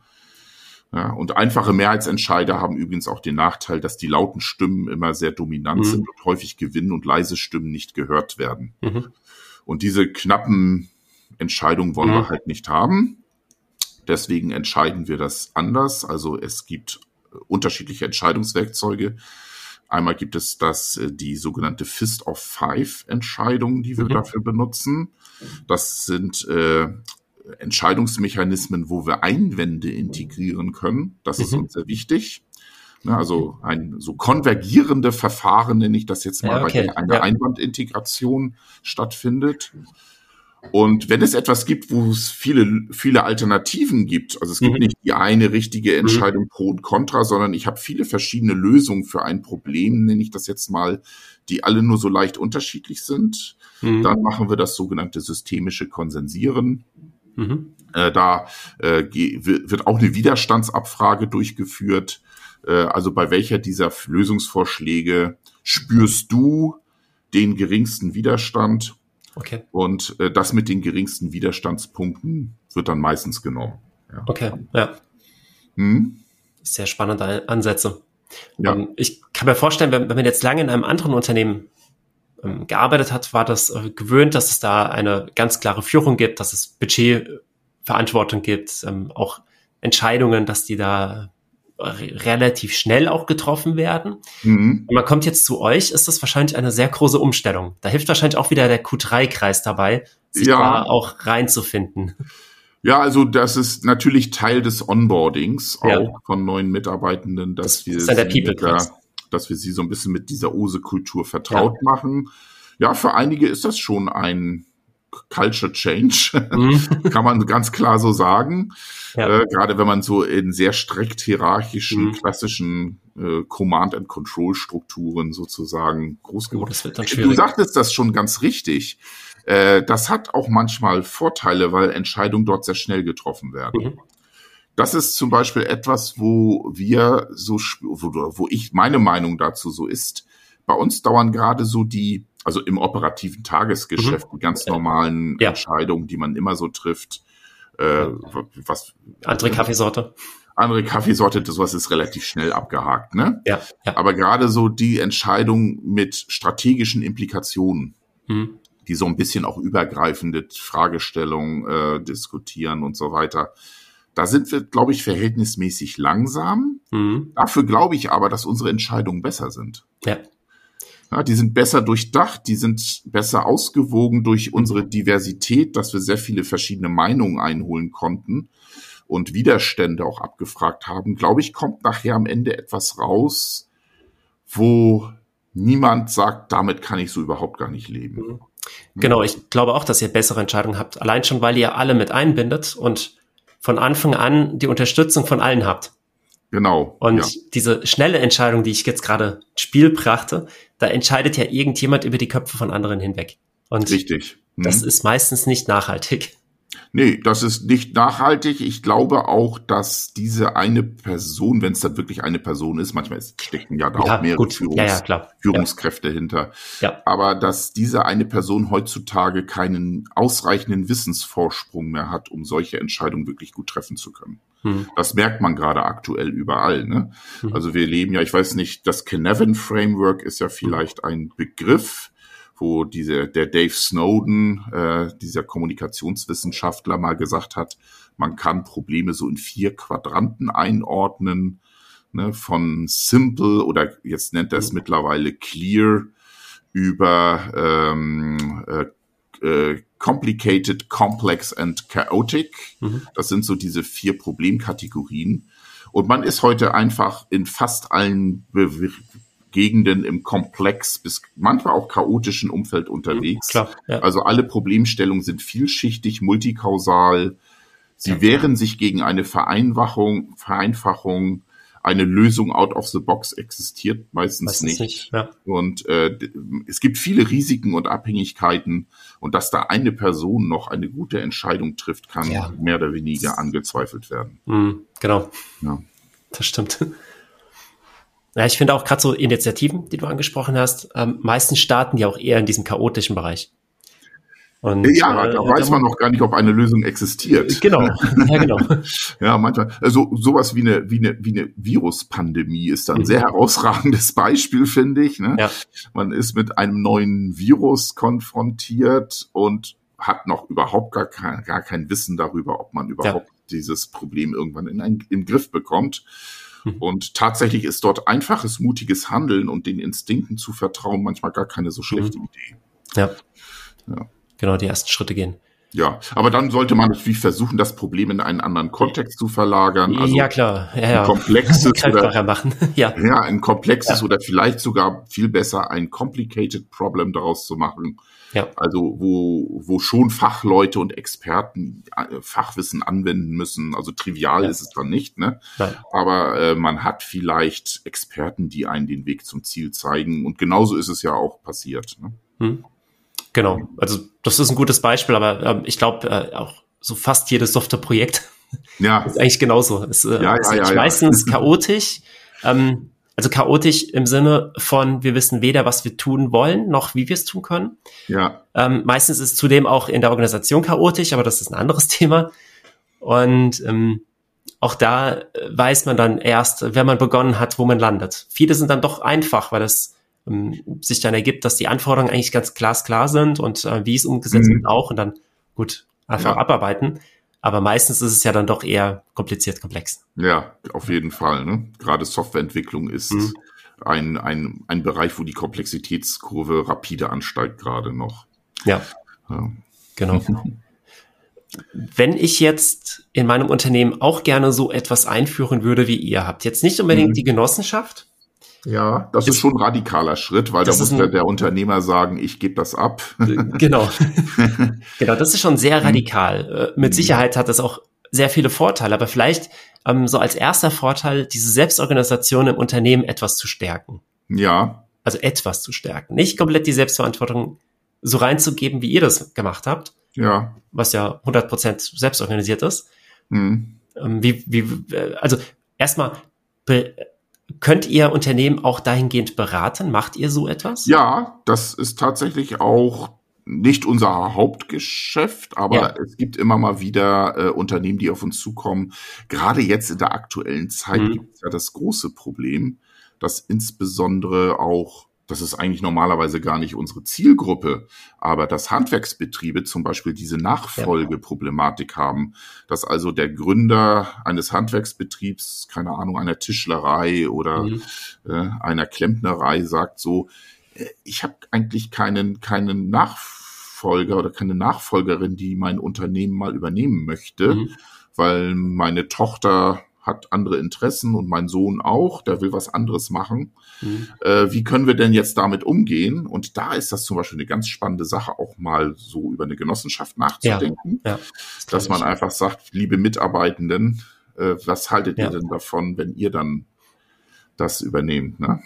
Ja, und einfache Mehrheitsentscheider haben übrigens auch den Nachteil, dass die lauten Stimmen immer sehr dominant mhm. sind und häufig gewinnen und leise Stimmen nicht gehört werden. Mhm. Und diese knappen Entscheidungen wollen mhm. wir halt nicht haben. Deswegen entscheiden wir das anders. Also es gibt unterschiedliche Entscheidungswerkzeuge. Einmal gibt es das, äh, die sogenannte Fist of Five Entscheidung, die wir mhm. dafür benutzen. Das sind äh, Entscheidungsmechanismen, wo wir Einwände integrieren können. Das mhm. ist uns sehr wichtig. Ne, also ein so konvergierende Verfahren nenne ich das jetzt mal, ja, okay. bei der eine ja. Einwandintegration stattfindet. Und wenn es etwas gibt, wo es viele, viele Alternativen gibt, also es gibt mhm. nicht die eine richtige mhm. Entscheidung pro und contra, sondern ich habe viele verschiedene Lösungen für ein Problem, nenne ich das jetzt mal, die alle nur so leicht unterschiedlich sind, mhm. dann machen wir das sogenannte systemische Konsensieren. Mhm. Äh, da äh, wird auch eine Widerstandsabfrage durchgeführt. Äh, also bei welcher dieser Lösungsvorschläge spürst du den geringsten Widerstand? Okay. Und äh, das mit den geringsten Widerstandspunkten wird dann meistens genommen. Ja. Okay, ja. Hm? Sehr spannende Ansätze. Ja. Um, ähm, ich kann mir vorstellen, wenn, wenn man jetzt lange in einem anderen Unternehmen ähm, gearbeitet hat, war das äh, gewöhnt, dass es da eine ganz klare Führung gibt, dass es Budgetverantwortung gibt, ähm, auch Entscheidungen, dass die da relativ schnell auch getroffen werden. Mhm. man kommt jetzt zu euch, ist das wahrscheinlich eine sehr große Umstellung. Da hilft wahrscheinlich auch wieder der Q3-Kreis dabei, sich ja. da auch reinzufinden. Ja, also das ist natürlich Teil des Onboardings auch ja. von neuen Mitarbeitenden, dass das wir ist ja der People -Kreis dass wir sie so ein bisschen mit dieser Ose-Kultur vertraut ja. machen. Ja, für einige ist das schon ein Culture Change, mhm. kann man ganz klar so sagen. Ja. Äh, gerade wenn man so in sehr strikt hierarchischen, mhm. klassischen äh, Command-and-Control-Strukturen sozusagen groß oh, geworden ist. Du sagtest das schon ganz richtig. Äh, das hat auch manchmal Vorteile, weil Entscheidungen dort sehr schnell getroffen werden. Mhm. Das ist zum Beispiel etwas, wo wir so, wo, wo ich meine Meinung dazu so ist. Bei uns dauern gerade so die, also im operativen Tagesgeschäft, mhm. die ganz normalen ja. Entscheidungen, die man immer so trifft. Äh, was, andere Kaffeesorte. Andere Kaffeesorte, sowas ist relativ schnell abgehakt, ne? Ja. ja. Aber gerade so die Entscheidung mit strategischen Implikationen, mhm. die so ein bisschen auch übergreifende Fragestellungen äh, diskutieren und so weiter da sind wir, glaube ich, verhältnismäßig langsam. Mhm. Dafür glaube ich aber, dass unsere Entscheidungen besser sind. Ja. Ja. Die sind besser durchdacht, die sind besser ausgewogen durch unsere Diversität, dass wir sehr viele verschiedene Meinungen einholen konnten und Widerstände auch abgefragt haben. Glaube ich, kommt nachher am Ende etwas raus, wo niemand sagt, damit kann ich so überhaupt gar nicht leben. Mhm. Genau, ich glaube auch, dass ihr bessere Entscheidungen habt. Allein schon, weil ihr alle mit einbindet und von Anfang an die Unterstützung von allen habt. Genau. Und ja. diese schnelle Entscheidung, die ich jetzt gerade ins Spiel brachte, da entscheidet ja irgendjemand über die Köpfe von anderen hinweg. Und Richtig. Mhm. Das ist meistens nicht nachhaltig. Nee, das ist nicht nachhaltig. Ich glaube auch, dass diese eine Person, wenn es dann wirklich eine Person ist, manchmal stecken ja da ja, auch mehrere Führungs ja, ja, Führungskräfte hinter, ja. aber dass diese eine Person heutzutage keinen ausreichenden Wissensvorsprung mehr hat, um solche Entscheidungen wirklich gut treffen zu können. Hm. Das merkt man gerade aktuell überall. Ne? Hm. Also wir leben ja, ich weiß nicht, das Kinevin Framework ist ja vielleicht ein Begriff, wo diese, der Dave Snowden, äh, dieser Kommunikationswissenschaftler, mal gesagt hat, man kann Probleme so in vier Quadranten einordnen, ne, von simple oder jetzt nennt er es mhm. mittlerweile clear über ähm, äh, äh, complicated, complex and chaotic. Mhm. Das sind so diese vier Problemkategorien. Und man ist heute einfach in fast allen Be Gegenden im Komplex bis manchmal auch chaotischen Umfeld unterwegs. Klar, ja. Also alle Problemstellungen sind vielschichtig, multikausal. Sie ja, wehren sich gegen eine Vereinfachung, Vereinfachung. Eine Lösung out of the box existiert meistens, Meistens nicht. nicht, ja. Und äh, es gibt viele Risiken und Abhängigkeiten und dass da eine Person noch eine gute Entscheidung trifft, kann Ja. mehr oder weniger angezweifelt werden. Mhm, genau. Ja. Das stimmt. Ja, ich finde auch gerade so Initiativen, die du angesprochen hast, ähm, meistens starten die auch eher in diesem chaotischen Bereich. Und, Ja, äh, da weiß man noch gar nicht, ob eine Lösung existiert. Genau, ja, genau. Ja, manchmal, also sowas wie eine, wie eine, wie eine Viruspandemie ist dann ein Mhm. sehr herausragendes Beispiel, finde ich. Ne? Ja. Man ist mit einem neuen Virus konfrontiert und hat noch überhaupt gar kein, gar kein Wissen darüber, ob man überhaupt dieses Problem irgendwann in ein, im Griff bekommt. Mhm. Und tatsächlich ist dort einfaches, mutiges Handeln und den Instinkten zu vertrauen manchmal gar keine so schlechte Mhm. Idee. Ja. Ja. Genau, die ersten Schritte gehen. Ja, aber dann sollte man natürlich versuchen, das Problem in einen anderen Kontext zu verlagern. Also ja, klar. Ja, ja. ein komplexes oder machen. ja. ja, ein komplexes oder vielleicht sogar viel besser ein complicated Problem daraus zu machen. Ja. Also wo, wo schon Fachleute und Experten äh, Fachwissen anwenden müssen. Also trivial Ja. ist es dann nicht, ne? Nein. Aber äh, man hat vielleicht Experten, die einen den Weg zum Ziel zeigen. Und genauso ist es ja auch passiert. Ne? Hm. Genau. Also das ist ein gutes Beispiel, aber ähm, ich glaube äh, auch so fast jedes Softwareprojekt Ja, ist eigentlich genauso. Es äh, Ja, ist ja, ja. meistens chaotisch. Ähm, also chaotisch im Sinne von, wir wissen weder, was wir tun wollen, noch wie wir es tun können. ja, Ähm, meistens ist zudem auch in der Organisation chaotisch, aber das ist ein anderes Thema. Und ähm, auch da äh, weiß man dann erst, wenn man begonnen hat, wo man landet. Viele sind dann doch einfach, weil es ähm, sich dann ergibt, dass die Anforderungen eigentlich ganz glasklar sind und äh, wie es umgesetzt Mhm. wird auch und dann gut einfach Ja. abarbeiten. Aber meistens ist es ja dann doch eher kompliziert, komplex. ja, auf jeden Fall. Ne? Gerade Softwareentwicklung ist Mhm. ein, ein, ein Bereich, wo die Komplexitätskurve rapide ansteigt gerade noch. Ja, Ja. genau. Wenn ich jetzt in meinem Unternehmen auch gerne so etwas einführen würde, wie ihr habt, jetzt nicht unbedingt Mhm. die Genossenschaft, Ja, das ist Ist- schon ein radikaler Schritt, weil da muss ein- der, der Unternehmer sagen, ich gebe das ab. Äh, Genau. genau, das ist schon sehr radikal. Äh, Mit Mhm. Sicherheit hat das auch sehr viele Vorteile, aber vielleicht ähm, so als erster Vorteil, diese Selbstorganisation im Unternehmen etwas zu stärken. ja, Also etwas zu stärken. Nicht komplett die Selbstverantwortung so reinzugeben, wie ihr das gemacht habt, ja. was ja 100% selbstorganisiert ist. Hm. Ähm, wie, wie, äh, also erstmal, könnt ihr Unternehmen auch dahingehend beraten? Macht ihr so etwas? Ja, das ist tatsächlich auch nicht unser Hauptgeschäft, aber Ja. es gibt immer mal wieder äh, Unternehmen, die auf uns zukommen. Gerade jetzt in der aktuellen Zeit Mhm. gibt es ja das große Problem, dass insbesondere auch, das ist eigentlich normalerweise gar nicht unsere Zielgruppe, aber dass Handwerksbetriebe zum Beispiel diese Nachfolgeproblematik haben, dass also der Gründer eines Handwerksbetriebs, keine Ahnung, einer Tischlerei oder Mhm. äh, einer Klempnerei sagt so, äh, ich habe eigentlich keinen, keinen Nachfolger oder keine Nachfolgerin, die mein Unternehmen mal übernehmen möchte, Mhm. weil meine Tochter hat andere Interessen und mein Sohn auch, der will was anderes machen. Mhm. Äh, wie können wir denn jetzt damit umgehen? Und da ist das zum Beispiel eine ganz spannende Sache, auch mal so über eine Genossenschaft nachzudenken, Ja, dass man einfach sagt, liebe Mitarbeitenden, äh, was haltet Ja. ihr denn davon, wenn ihr dann das übernehmt? Ne?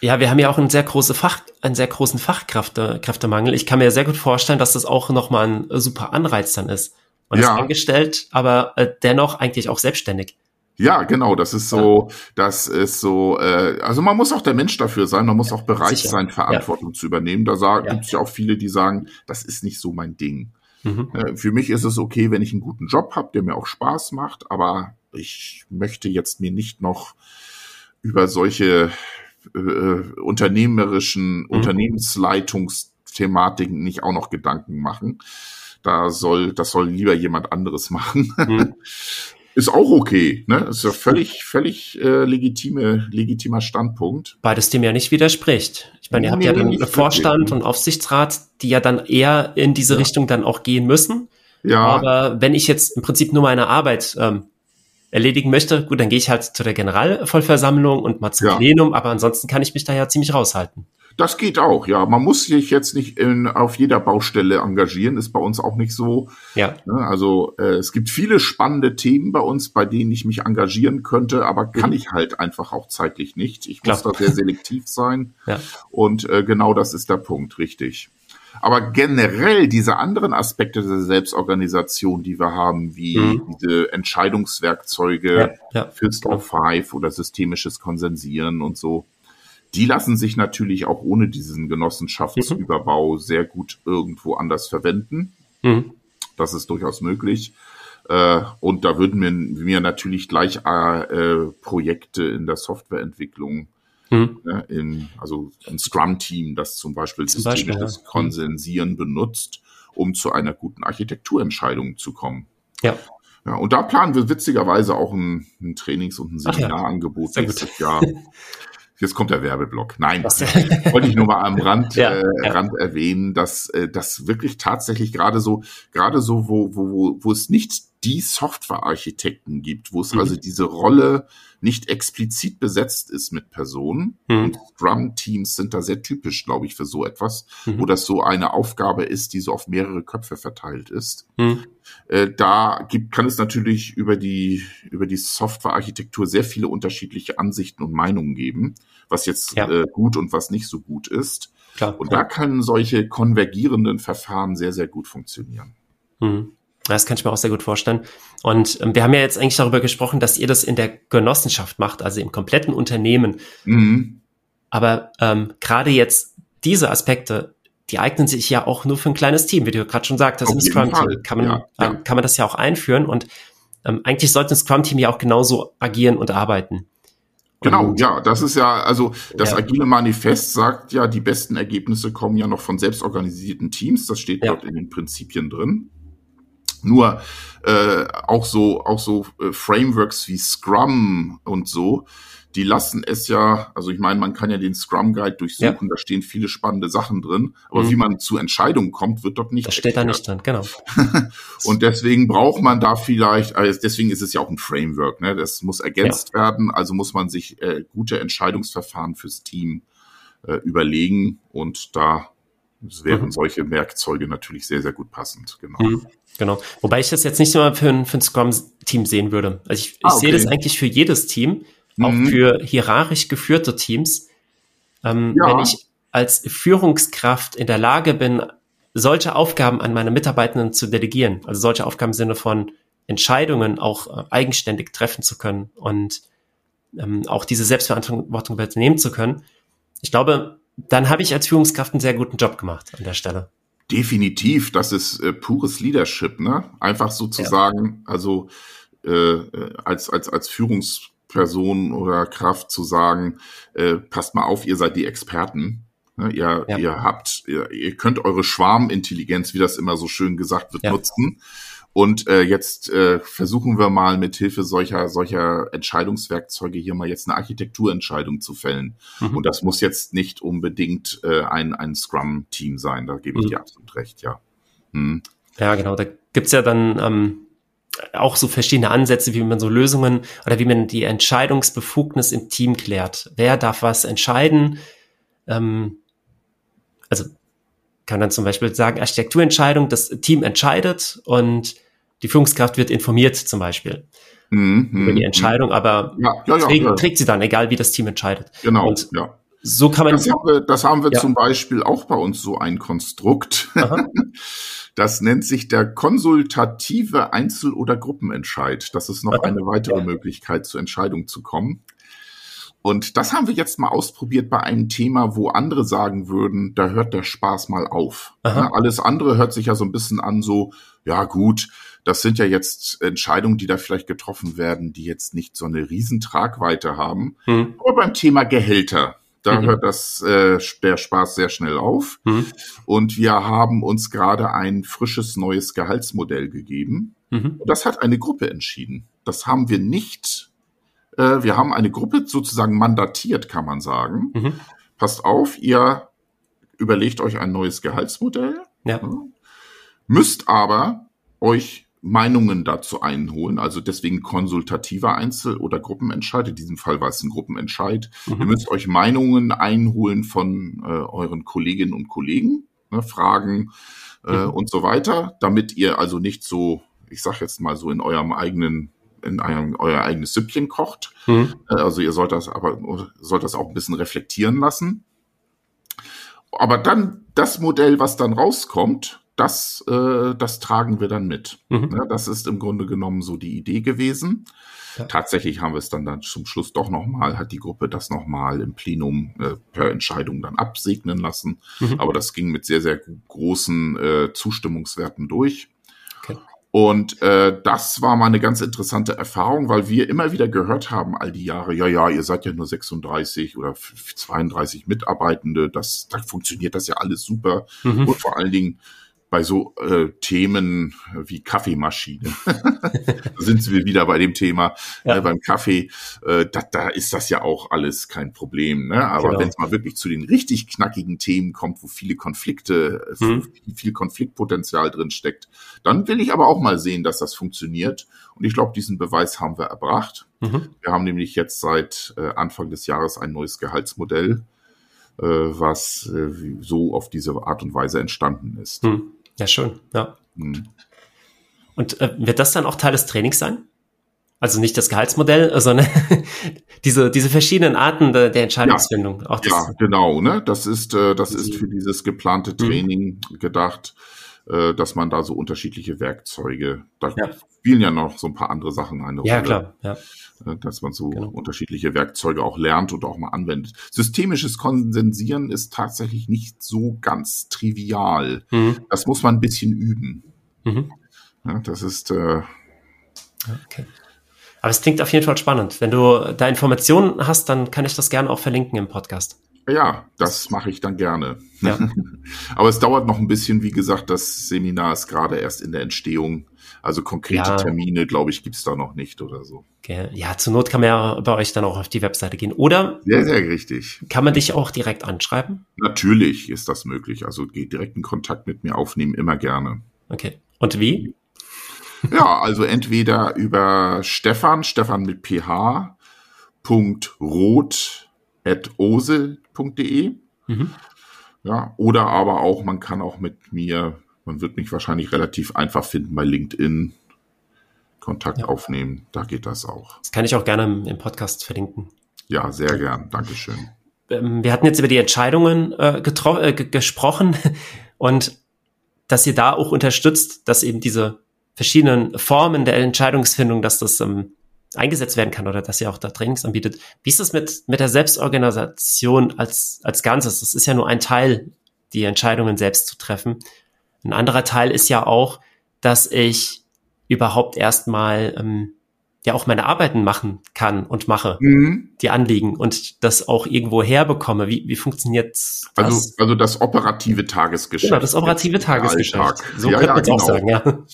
Ja, wir haben ja auch einen sehr, große Fach, einen sehr großen Fachkräftemangel. Ich kann mir sehr gut vorstellen, dass das auch nochmal ein äh, super Anreiz dann ist. Man Ja. ist angestellt, aber äh, dennoch eigentlich auch selbstständig. Ja, genau, das ist so, das ist so, äh, also man muss auch der Mensch dafür sein, man muss auch bereit sicher. sein, Verantwortung zu übernehmen. Da sagen, Ja. gibt es ja auch viele, die sagen, das ist nicht so mein Ding. Mhm. Äh, für mich ist es okay, wenn ich einen guten Job habe, der mir auch Spaß macht, aber ich möchte jetzt mir nicht noch über solche äh, unternehmerischen Mhm. Unternehmensleitungsthematiken nicht auch noch Gedanken machen. Da soll, das soll lieber jemand anderes machen. Mhm. Ist auch okay, ne? Ist ja völlig, völlig äh, legitime, legitimer Standpunkt. Beides dem ja nicht widerspricht. Ich meine, ihr habt ja Nee, dann nicht Vorstand und Aufsichtsrat, die ja dann eher in diese Ja. Richtung dann auch gehen müssen. Ja, Aber wenn ich jetzt im Prinzip nur meine Arbeit ähm, erledigen möchte, gut, dann gehe ich halt zu der Generalvollversammlung und mal zum Ja. Plenum, aber ansonsten kann ich mich da ja ziemlich raushalten. Das geht auch, ja. Man muss sich jetzt nicht in, auf jeder Baustelle engagieren, ist bei uns auch nicht so. Ja. Ne? Also äh, es gibt viele spannende Themen bei uns, bei denen ich mich engagieren könnte, aber kann mhm. ich halt einfach auch zeitlich nicht. Ich Klar. muss da sehr selektiv sein. Ja. Und äh, genau das ist der Punkt, richtig. Aber generell diese anderen Aspekte der Selbstorganisation, die wir haben, wie mhm. diese Entscheidungswerkzeuge, ja, ja, Fist of Five oder systemisches Konsensieren und so, die lassen sich natürlich auch ohne diesen Genossenschaftsüberbau mhm. sehr gut irgendwo anders verwenden. Mhm. Das ist durchaus möglich. Äh, und da würden mir, mir natürlich gleich äh, Projekte in der Softwareentwicklung mhm. ne, in, also ein Scrum-Team, das zum Beispiel zum systemisches Beispiel, ja. Konsensieren benutzt, um zu einer guten Architekturentscheidung zu kommen. Ja. Ja, und da planen wir witzigerweise auch ein, ein Trainings- und ein Seminarangebot ja. nächstes Jahr. Jetzt kommt der Werbeblock. Nein, wollte ich nur mal am Rand, ja, äh, ja. Rand erwähnen, dass äh, das wirklich tatsächlich gerade so, gerade so, wo, wo, wo, wo es nicht die Softwarearchitekten gibt, wo es mhm. also diese Rolle nicht explizit besetzt ist mit Personen. Mhm. Und Scrum-Teams sind da sehr typisch, glaube ich, für so etwas, mhm. wo das so eine Aufgabe ist, die so auf mehrere Köpfe verteilt ist. Mhm. Äh, da gibt, kann es natürlich über die, über die Softwarearchitektur sehr viele unterschiedliche Ansichten und Meinungen geben, was jetzt ja. äh, gut und was nicht so gut ist. Klar, und klar. da können solche konvergierenden Verfahren sehr, sehr gut funktionieren. Mhm. Das kann ich mir auch sehr gut vorstellen. Und ähm, wir haben ja jetzt eigentlich darüber gesprochen, dass ihr das in der Genossenschaft macht, also im kompletten Unternehmen. Mhm. Aber ähm, gerade jetzt diese Aspekte, die eignen sich ja auch nur für ein kleines Team, wie du gerade schon sagtest, im Scrum-Team kann man, ja, ja. Ähm, kann man das ja auch einführen. Und ähm, eigentlich sollte ein Scrum-Team ja auch genauso agieren und arbeiten. Genau, ja, das ist ja, also das ja. agile Manifest sagt ja, die besten Ergebnisse kommen ja noch von selbstorganisierten Teams. Das steht dort in den Prinzipien drin. Nur äh, auch so auch so äh, Frameworks wie Scrum und so, die lassen es ja, also ich meine, man kann ja den Scrum Guide durchsuchen, ja. da stehen viele spannende Sachen drin, aber mhm. wie man zu Entscheidungen kommt, wird dort nicht. Das steht da nicht drin, genau. und deswegen braucht man da vielleicht, also deswegen ist es ja auch ein Framework, ne? Das muss ergänzt ja. werden, also muss man sich äh, gute Entscheidungsverfahren fürs Team äh, überlegen und da wären mhm. solche Werkzeuge natürlich sehr, sehr gut passend, genau. Mhm. Genau. Wobei ich das jetzt nicht nur für ein, für ein Scrum-Team sehen würde. Also ich, ich ah, okay. sehe das eigentlich für jedes Team, auch mhm. für hierarchisch geführte Teams. Ähm, ja. Wenn ich als Führungskraft in der Lage bin, solche Aufgaben an meine Mitarbeitenden zu delegieren, also solche Aufgaben im Sinne von Entscheidungen auch äh, eigenständig treffen zu können und ähm, auch diese Selbstverantwortung übernehmen zu können. Ich glaube, dann habe ich als Führungskraft einen sehr guten Job gemacht an der Stelle. Definitiv, das ist äh, pures Leadership, ne? Einfach sozusagen, ja. also äh, äh, als, als, als Führungsperson oder Kraft zu sagen, äh, passt mal auf, ihr seid die Experten. Ne? Ihr, ja. ihr habt, ihr, ihr könnt eure Schwarmintelligenz, wie das immer so schön gesagt wird, ja. nutzen. Und äh, jetzt äh, versuchen wir mal mit Hilfe solcher solcher Entscheidungswerkzeuge hier mal jetzt eine Architekturentscheidung zu fällen. Mhm. Und das muss jetzt nicht unbedingt äh, ein ein Scrum-Team sein. Da gebe ich mhm. dir absolut recht, ja. Mhm. Ja, genau. Da gibt's ja dann ähm, auch so verschiedene Ansätze, wie man so Lösungen oder wie man die Entscheidungsbefugnis im Team klärt. Wer darf was entscheiden? Ähm, also kann dann zum Beispiel sagen, Architekturentscheidung, das Team entscheidet und die Führungskraft wird informiert zum Beispiel mhm, über die mhm, Entscheidung, aber ja, ja, ja, trägt, trägt, sie dann, egal wie das Team entscheidet. Genau, und ja. So kann man. Das haben wir, das haben wir zum Beispiel auch bei uns so ein Konstrukt. Das nennt sich der konsultative Einzel- oder Gruppenentscheid. Das ist noch eine weitere Möglichkeit, zur Entscheidung zu kommen. Und das haben wir jetzt mal ausprobiert bei einem Thema, wo andere sagen würden, da hört der Spaß mal auf. Ja, alles andere hört sich ja so ein bisschen an, so, ja gut, das sind ja jetzt Entscheidungen, die da vielleicht getroffen werden, die jetzt nicht so eine Riesentragweite haben. Mhm. Aber beim Thema Gehälter, da mhm. hört das äh, der Spaß sehr schnell auf. Mhm. Und wir haben uns gerade ein frisches neues Gehaltsmodell gegeben. Mhm. Und das hat eine Gruppe entschieden. Das haben wir nicht. Äh, wir haben eine Gruppe sozusagen mandatiert, kann man sagen. Mhm. Passt auf, ihr überlegt euch ein neues Gehaltsmodell. Ja. Müsst aber euch Meinungen dazu einholen. Also deswegen konsultativer Einzel- oder Gruppenentscheid. In diesem Fall war es ein Gruppenentscheid. Mhm. Ihr müsst euch Meinungen einholen von äh, euren Kolleginnen und Kollegen, ne, Fragen äh, mhm. und so weiter, damit ihr also nicht so, ich sag jetzt mal so in eurem eigenen in eurem, euer eigenes Süppchen kocht. Mhm. Äh, also ihr sollt das aber sollt das auch ein bisschen reflektieren lassen. Aber dann das Modell, was dann rauskommt, das, äh, das tragen wir dann mit. Mhm. Ja, das ist im Grunde genommen so die Idee gewesen. Ja. Tatsächlich haben wir es dann, dann zum Schluss doch nochmal, hat die Gruppe das nochmal im Plenum äh, per Entscheidung dann absegnen lassen. Mhm. Aber das ging mit sehr, sehr großen äh, Zustimmungswerten durch. Und äh, das war mal eine ganz interessante Erfahrung, weil wir immer wieder gehört haben, all die Jahre, ja, ja, ihr seid ja nur 36 oder 32 Mitarbeitende, das, da funktioniert das ja alles super. Mhm. Und vor allen Dingen, bei so äh, Themen wie Kaffeemaschine. sind wir wieder bei dem Thema ja. äh, beim Kaffee. Äh, da, da ist das ja auch alles kein Problem. Ne? Aber genau. wenn es mal wirklich zu den richtig knackigen Themen kommt, wo viele Konflikte, viel, viel Konfliktpotenzial drin steckt, dann will ich aber auch mal sehen, dass das funktioniert. Und ich glaube, diesen Beweis haben wir erbracht. Mhm. Wir haben nämlich jetzt seit äh, Anfang des Jahres ein neues Gehaltsmodell äh, was äh, so auf diese Art und Weise entstanden ist. Hm. Ja, schön, ja. Mhm. Und äh, wird das dann auch Teil des Trainings sein? Also nicht das Gehaltsmodell, sondern diese, diese verschiedenen Arten der, der Entscheidungsfindung. Ja, ja, genau, ne? Das ist, äh, das ist für dieses geplante mhm. Training mhm. gedacht, äh, dass man da so unterschiedliche Werkzeuge, da ja. spielen ja noch so ein paar andere Sachen eine ja, Rolle. Klar, ja, klar. Dass man so genau. unterschiedliche Werkzeuge auch lernt und auch mal anwendet. Systemisches Konsensieren ist tatsächlich nicht so ganz trivial. Mhm. Das muss man ein bisschen üben. Mhm. Ja, das ist. Äh, okay. Aber es klingt auf jeden Fall spannend. Wenn du da Informationen hast, dann kann ich das gerne auch verlinken im Podcast. Ja, das mache ich dann gerne. Ja. Aber es dauert noch ein bisschen, wie gesagt, das Seminar ist gerade erst in der Entstehung. Also konkrete ja. Termine, glaube ich, gibt's da noch nicht oder so. Okay. Ja, zur Not kann man ja bei euch dann auch auf die Webseite gehen. Oder? Sehr, sehr richtig. Kann man dich auch direkt anschreiben? Natürlich ist das möglich. Also geht direkt in Kontakt mit mir aufnehmen, immer gerne. Okay. Und wie? Ja, also entweder über Stefan, Stefan mit ph, Punkt Rot at ose.de. Mhm. Ja, oder aber auch, man kann auch mit mir, man wird mich wahrscheinlich relativ einfach finden bei LinkedIn, Kontakt ja. aufnehmen. Da geht das auch. Das kann ich auch gerne im, Podcast verlinken. Ja, sehr gern. Dankeschön. Ähm, wir hatten jetzt über die Entscheidungen äh, äh, gesprochen und dass ihr da auch unterstützt, dass eben diese verschiedenen Formen der Entscheidungsfindung, dass das ähm, eingesetzt werden kann oder dass ihr auch da Trainings anbietet. Wie ist das mit, mit der Selbstorganisation als, als Ganzes? Das ist ja nur ein Teil, die Entscheidungen selbst zu treffen. Ein anderer Teil ist ja auch, dass ich überhaupt erstmal ähm, ja auch meine Arbeiten machen kann und mache, mhm. die Anliegen und das auch irgendwo herbekomme. Wie, wie funktioniert das? Also, also das operative Tagesgeschäft. Genau, das operative Tagesgeschäft. So ja, könnte man es genau. auch sagen, ja.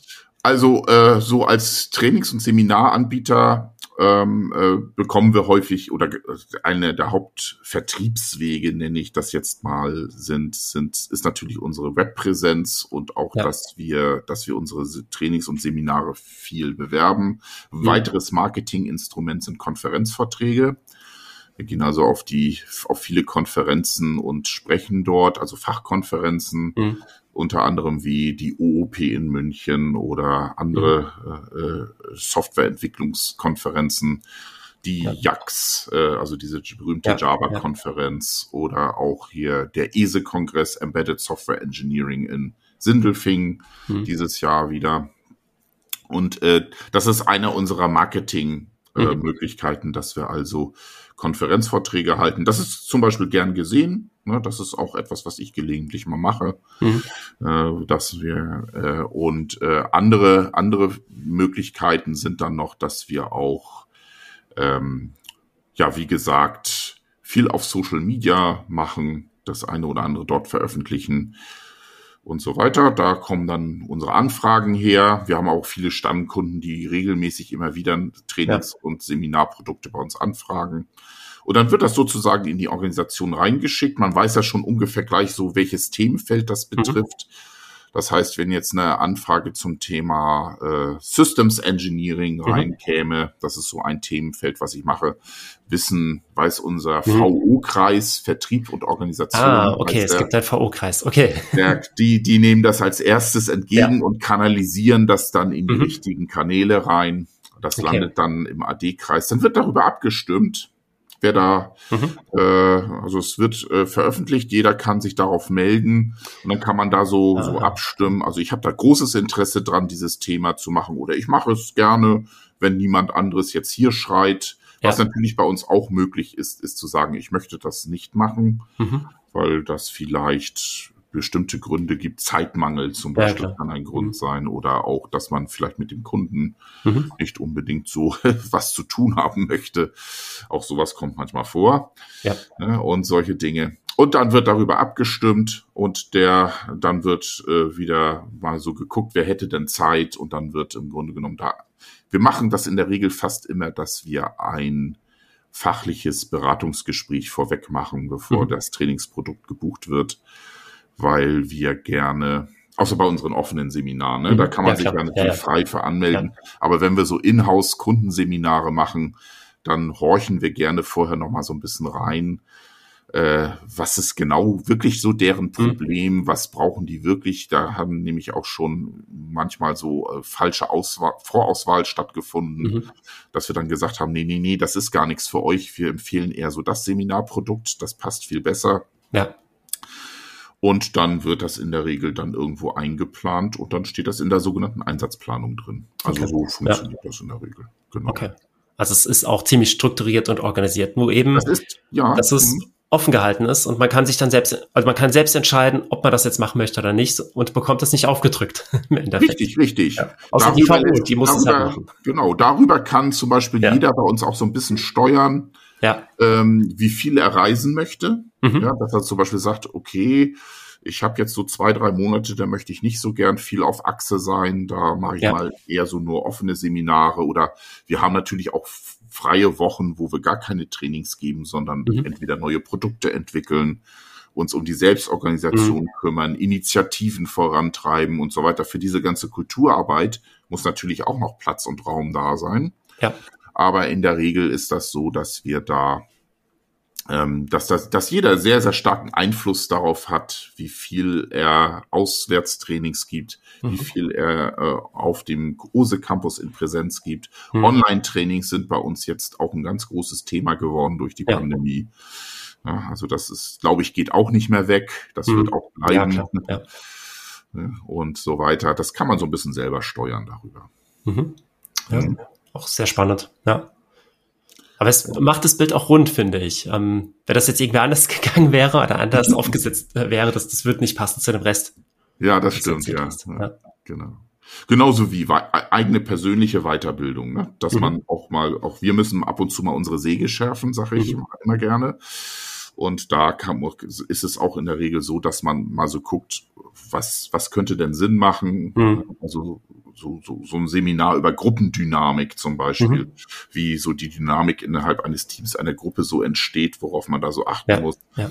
Also äh, so als Trainings- und Seminaranbieter ähm, äh, bekommen wir häufig oder eine der Hauptvertriebswege, nenne ich das jetzt mal, sind, sind, ist natürlich unsere Webpräsenz und auch, ja. dass wir, dass wir unsere Trainings und Seminare viel bewerben. Mhm. Weiteres Marketinginstrument sind Konferenzverträge. Wir gehen also auf die, auf viele Konferenzen und sprechen dort, also Fachkonferenzen. Mhm unter anderem wie die OOP in München oder andere mhm. äh, Softwareentwicklungskonferenzen, die ja. JAX, äh, also diese berühmte ja, Java-Konferenz ja. oder auch hier der ESE-Kongress Embedded Software Engineering in Sindelfing mhm. dieses Jahr wieder. Und äh, das ist einer unserer Marketing-Möglichkeiten, äh, mhm. dass wir also Konferenzvorträge halten. Das ist zum Beispiel gern gesehen. Ne, das ist auch etwas, was ich gelegentlich mal mache, mhm. äh, dass wir äh, und äh, andere andere Möglichkeiten sind dann noch, dass wir auch ähm, ja wie gesagt viel auf Social Media machen, das eine oder andere dort veröffentlichen und so weiter. Da kommen dann unsere Anfragen her. Wir haben auch viele Stammkunden, die regelmäßig immer wieder Trainings- ja. und Seminarprodukte bei uns anfragen. Und dann wird das sozusagen in die Organisation reingeschickt. Man weiß ja schon ungefähr gleich so, welches Themenfeld das mhm. betrifft. Mhm. Das heißt, wenn jetzt eine Anfrage zum Thema äh, Systems Engineering mhm. reinkäme, das ist so ein Themenfeld, was ich mache, wissen, weiß unser mhm. VO-Kreis, Vertrieb und Organisation. Ah, okay, es der, gibt einen VO-Kreis, okay. Der, die, die nehmen das als erstes entgegen ja. und kanalisieren das dann in die mhm. richtigen Kanäle rein. Das okay. landet dann im AD-Kreis. Dann wird darüber abgestimmt wer da, mhm. äh, also es wird äh, veröffentlicht, jeder kann sich darauf melden und dann kann man da so, Aha. so abstimmen. Also ich habe da großes Interesse dran, dieses Thema zu machen oder ich mache es gerne, wenn niemand anderes jetzt hier schreit. Ja. Was natürlich bei uns auch möglich ist, ist zu sagen, ich möchte das nicht machen, mhm. weil das vielleicht bestimmte Gründe gibt. Zeitmangel zum Beispiel ja, kann ein Grund mhm. sein oder auch, dass man vielleicht mit dem Kunden mhm. nicht unbedingt so was zu tun haben möchte. Auch sowas kommt manchmal vor. Ja. Ne, und solche Dinge. Und dann wird darüber abgestimmt und der, dann wird äh, wieder mal so geguckt, wer hätte denn Zeit und dann wird im Grunde genommen da. Wir machen das in der Regel fast immer, dass wir ein fachliches Beratungsgespräch vorweg machen, bevor mhm. das Trainingsprodukt gebucht wird weil wir gerne, außer bei unseren offenen Seminaren, ne, mhm. da kann man ja, sich klar. ja natürlich frei veranmelden. Aber wenn wir so Inhouse-Kundenseminare machen, dann horchen wir gerne vorher nochmal so ein bisschen rein. Äh, was ist genau wirklich so deren mhm. Problem? Was brauchen die wirklich? Da haben nämlich auch schon manchmal so äh, falsche Auswahl, Vorauswahl stattgefunden, mhm. dass wir dann gesagt haben, nee, nee, nee, das ist gar nichts für euch. Wir empfehlen eher so das Seminarprodukt, das passt viel besser. Ja. Und dann wird das in der Regel dann irgendwo eingeplant und dann steht das in der sogenannten Einsatzplanung drin. Also okay. so funktioniert ja. das in der Regel. Genau. Okay. Also es ist auch ziemlich strukturiert und organisiert, wo eben, das ist, ja, dass es mhm. offen gehalten ist und man kann sich dann selbst, also man kann selbst entscheiden, ob man das jetzt machen möchte oder nicht und bekommt das nicht aufgedrückt. richtig, richtig. Ja. Außer darüber, die VO, die muss darüber, es halt machen. Genau, darüber kann zum Beispiel ja. jeder bei uns auch so ein bisschen steuern, ja. ähm, wie viel er reisen möchte. Mhm. Ja, dass er zum Beispiel sagt, okay, ich habe jetzt so zwei, drei Monate, da möchte ich nicht so gern viel auf Achse sein. Da mache ich ja. mal eher so nur offene Seminare oder wir haben natürlich auch freie Wochen, wo wir gar keine Trainings geben, sondern mhm. entweder neue Produkte entwickeln, uns um die Selbstorganisation mhm. kümmern, Initiativen vorantreiben und so weiter. Für diese ganze Kulturarbeit muss natürlich auch noch Platz und Raum da sein. Ja. Aber in der Regel ist das so, dass wir da, ähm, dass, das, dass jeder sehr, sehr starken Einfluss darauf hat, wie viel er Auswärtstrainings gibt, mhm. wie viel er äh, auf dem OSE Campus in Präsenz gibt. Mhm. Online-Trainings sind bei uns jetzt auch ein ganz großes Thema geworden durch die ja. Pandemie. Ja, also das ist, glaube ich, geht auch nicht mehr weg. Das mhm. wird auch bleiben. Ja, ja. Und so weiter. Das kann man so ein bisschen selber steuern darüber. Mhm. Ja. Auch sehr spannend, ja. Aber es macht das Bild auch rund, finde ich. Ähm, wenn das jetzt irgendwie anders gegangen wäre oder anders aufgesetzt äh, wäre, das, das wird nicht passen zu dem Rest. Ja, das stimmt, ja. ja. Genau. Genauso wie eigene persönliche Weiterbildung, ne? dass mhm. man auch mal, auch wir müssen ab und zu mal unsere Säge schärfen, sage ich mhm. immer gerne. Und da kann, ist es auch in der Regel so, dass man mal so guckt, was, was könnte denn Sinn machen? Mhm. Also so, so, so ein Seminar über Gruppendynamik zum Beispiel, mhm. wie so die Dynamik innerhalb eines Teams, einer Gruppe so entsteht, worauf man da so achten ja, muss. Ja.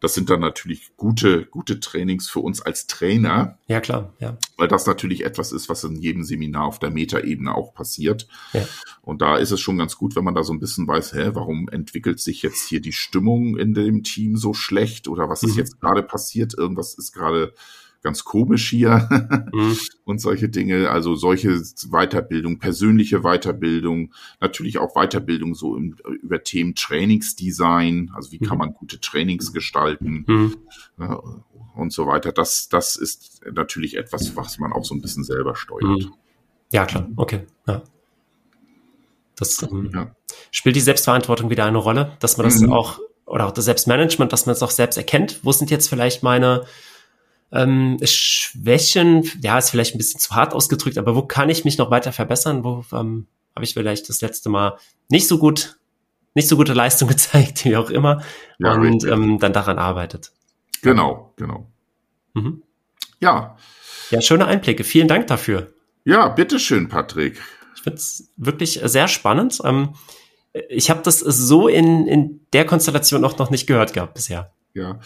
Das sind dann natürlich gute, gute Trainings für uns als Trainer. Ja, klar, ja. Weil das natürlich etwas ist, was in jedem Seminar auf der Metaebene auch passiert. Ja. Und da ist es schon ganz gut, wenn man da so ein bisschen weiß, hä, warum entwickelt sich jetzt hier die Stimmung in dem Team so schlecht oder was ist mhm. jetzt gerade passiert? Irgendwas ist gerade ganz komisch hier mhm. und solche Dinge. Also solche Weiterbildung, persönliche Weiterbildung, natürlich auch Weiterbildung so im, über Themen Trainingsdesign, also wie kann mhm. man gute Trainings gestalten mhm. äh, und so weiter. Das, das ist natürlich etwas, was man auch so ein bisschen selber steuert. Mhm. Ja, klar, okay. Ja. Das ähm, ja. spielt die Selbstverantwortung wieder eine Rolle, dass man das mhm. auch, oder auch das Selbstmanagement, dass man es auch selbst erkennt. Wo sind jetzt vielleicht meine ähm, Schwächen, ja, ist vielleicht ein bisschen zu hart ausgedrückt, aber wo kann ich mich noch weiter verbessern? Wo ähm, habe ich vielleicht das letzte Mal nicht so gut, nicht so gute Leistung gezeigt, wie auch immer, ja, und ähm, dann daran arbeitet. Genau, genau. Mhm. Ja. Ja, schöne Einblicke. Vielen Dank dafür. Ja, bitteschön, Patrick. Ich finde es wirklich sehr spannend. Ähm, ich habe das so in, in der Konstellation auch noch nicht gehört gehabt bisher. Ja,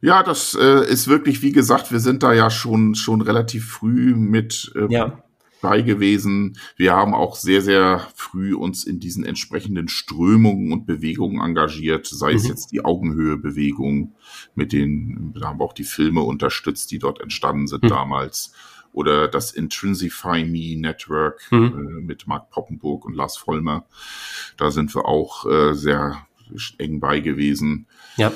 Ja, das äh, ist wirklich, wie gesagt, wir sind da ja schon, schon relativ früh mit äh, ja. bei gewesen. Wir haben auch sehr, sehr früh uns in diesen entsprechenden Strömungen und Bewegungen engagiert, sei mhm. es jetzt die Augenhöhe-Bewegung, mit denen, da haben wir auch die Filme unterstützt, die dort entstanden sind mhm. damals oder das Intrinsify Me Network mhm. äh, mit Mark Poppenburg und Lars Vollmer. Da sind wir auch äh, sehr eng bei gewesen. Ja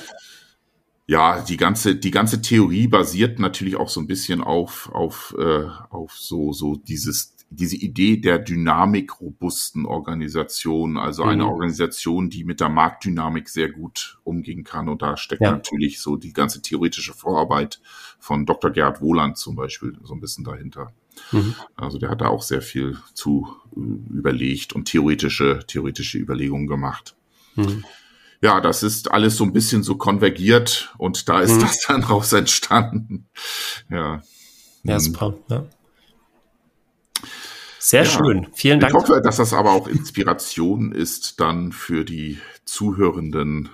ja, die ganze, die ganze Theorie basiert natürlich auch so ein bisschen auf, auf, äh, auf so, so dieses, diese Idee der dynamikrobusten Organisation, also mhm. eine Organisation, die mit der Marktdynamik sehr gut umgehen kann. Und da steckt ja. natürlich so die ganze theoretische Vorarbeit von Dr. Gerhard Wohland zum Beispiel so ein bisschen dahinter. Mhm. Also der hat da auch sehr viel zu äh, überlegt und theoretische, theoretische Überlegungen gemacht. Mhm ja, das ist alles so ein bisschen so konvergiert und da ist mhm. das dann raus entstanden. Ja. Ja, mhm. super. Ja. Sehr ja. schön. Vielen Dank. Ich hoffe, dass das aber auch Inspiration ist dann für die Zuhörenden,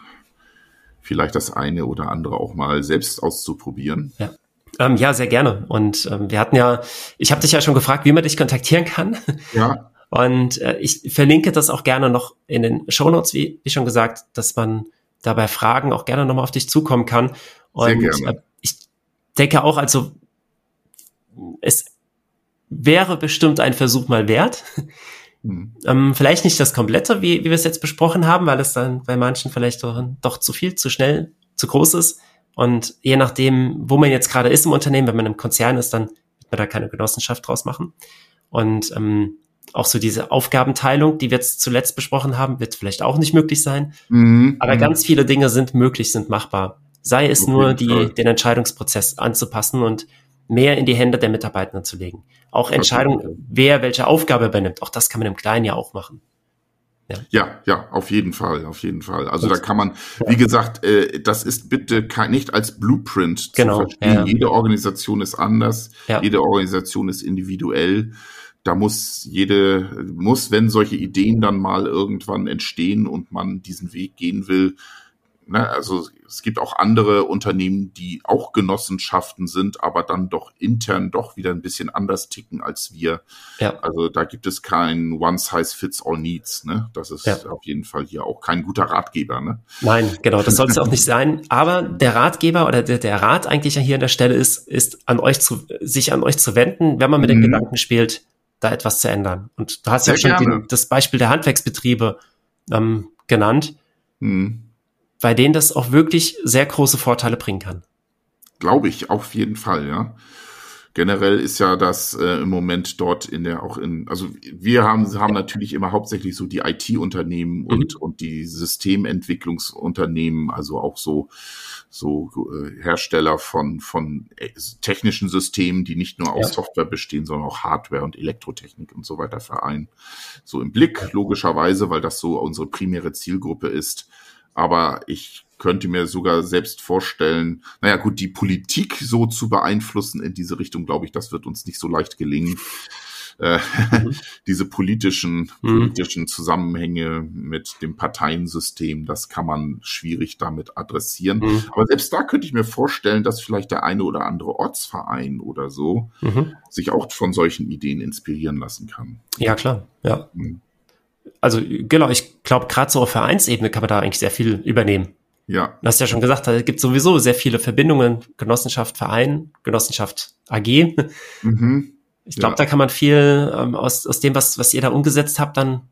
vielleicht das eine oder andere auch mal selbst auszuprobieren. Ja. Ähm, ja, sehr gerne. Und ähm, wir hatten ja, ich habe dich ja schon gefragt, wie man dich kontaktieren kann. Ja. Und äh, ich verlinke das auch gerne noch in den Show Notes, wie, wie schon gesagt, dass man dabei Fragen auch gerne nochmal auf dich zukommen kann. Und Sehr gerne. Äh, ich denke auch, also es wäre bestimmt ein Versuch mal wert. Mhm. Ähm, vielleicht nicht das komplette, wie, wie wir es jetzt besprochen haben, weil es dann bei manchen vielleicht doch, doch zu viel, zu schnell, zu groß ist. Und je nachdem, wo man jetzt gerade ist im Unternehmen, wenn man im Konzern ist, dann wird man da keine Genossenschaft draus machen. Und ähm, auch so diese Aufgabenteilung, die wir jetzt zuletzt besprochen haben, wird vielleicht auch nicht möglich sein. Mhm. Aber mhm. ganz viele Dinge sind möglich, sind machbar. Sei es okay, nur, die, den Entscheidungsprozess anzupassen und mehr in die Hände der Mitarbeitenden zu legen. Auch Entscheidungen, wer welche Aufgabe übernimmt, auch das kann man im Kleinen ja auch machen. Ja. ja, ja, auf jeden Fall, auf jeden Fall. Also da kann man, wie gesagt, äh, das ist bitte kein, nicht als Blueprint genau, zu verstehen. Ja. Jede Organisation ist anders, ja. jede Organisation ist individuell da muss jede, muss, wenn solche Ideen dann mal irgendwann entstehen und man diesen Weg gehen will, ne, also es gibt auch andere Unternehmen, die auch Genossenschaften sind, aber dann doch intern doch wieder ein bisschen anders ticken als wir. Ja. Also da gibt es kein One Size Fits All Needs. Ne? Das ist ja. auf jeden Fall hier auch kein guter Ratgeber. Ne? Nein, genau, das soll es auch nicht sein. Aber der Ratgeber oder der, der Rat eigentlich hier an der Stelle ist, ist an euch zu, sich an euch zu wenden, wenn man mit mhm. den Gedanken spielt, da etwas zu ändern. Und du hast Sehr ja schon die, das Beispiel der Handwerksbetriebe ähm, genannt, hm. bei denen das auch wirklich sehr große Vorteile bringen kann. Glaube ich, auf jeden Fall, ja. Generell ist ja das äh, im Moment dort in der auch in, also wir haben, haben natürlich immer hauptsächlich so die IT-Unternehmen mhm. und, und die Systementwicklungsunternehmen, also auch so so äh, Hersteller von, von äh, technischen Systemen, die nicht nur aus ja. Software bestehen, sondern auch Hardware und Elektrotechnik und so weiter vereinen. So im Blick, logischerweise, weil das so unsere primäre Zielgruppe ist. Aber ich könnte mir sogar selbst vorstellen, naja gut, die Politik so zu beeinflussen in diese Richtung, glaube ich, das wird uns nicht so leicht gelingen äh, mhm. diese politischen, mhm. politischen Zusammenhänge mit dem Parteiensystem, das kann man schwierig damit adressieren. Mhm. Aber selbst da könnte ich mir vorstellen, dass vielleicht der eine oder andere Ortsverein oder so mhm. sich auch von solchen Ideen inspirieren lassen kann. Ja, klar, ja. Also genau, ich glaube, gerade so auf Vereinsebene kann man da eigentlich sehr viel übernehmen. Ja. Du hast ja schon gesagt, da gibt sowieso sehr viele Verbindungen, Genossenschaft, Verein, Genossenschaft AG. Mhm. Ich glaube, ja. da kann man viel ähm, aus, aus dem, was, was ihr da umgesetzt habt, dann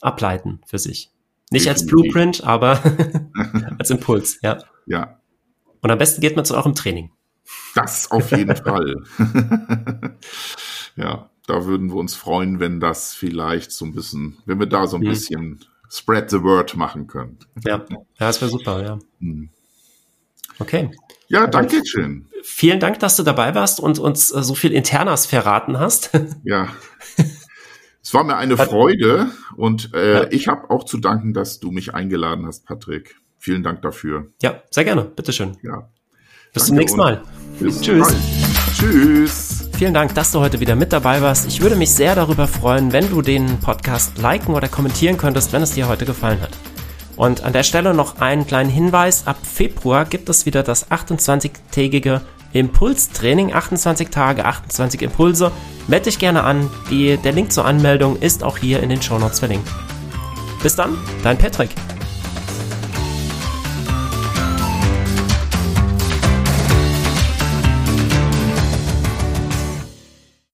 ableiten für sich. Nicht Definitiv. als Blueprint, aber als Impuls, ja. Ja. Und am besten geht man zu eurem Training. Das auf jeden Fall. ja, da würden wir uns freuen, wenn das vielleicht so ein bisschen, wenn wir da so ein hm. bisschen spread the word machen können. Ja, ja das wäre super, ja. Hm. Okay. Ja, danke schön. Vielen Dank, dass du dabei warst und uns äh, so viel Internas verraten hast. Ja. Es war mir eine Freude und äh, ja. ich habe auch zu danken, dass du mich eingeladen hast, Patrick. Vielen Dank dafür. Ja, sehr gerne. Bitteschön. Ja. Bis Danke zum nächsten Mal. Tschüss. Bald. Tschüss. Vielen Dank, dass du heute wieder mit dabei warst. Ich würde mich sehr darüber freuen, wenn du den Podcast liken oder kommentieren könntest, wenn es dir heute gefallen hat. Und an der Stelle noch einen kleinen Hinweis. Ab Februar gibt es wieder das 28-tägige Impulstraining. 28 Tage, 28 Impulse. Melde dich gerne an. Die, der Link zur Anmeldung ist auch hier in den Shownotes verlinkt. Bis dann, dein Patrick.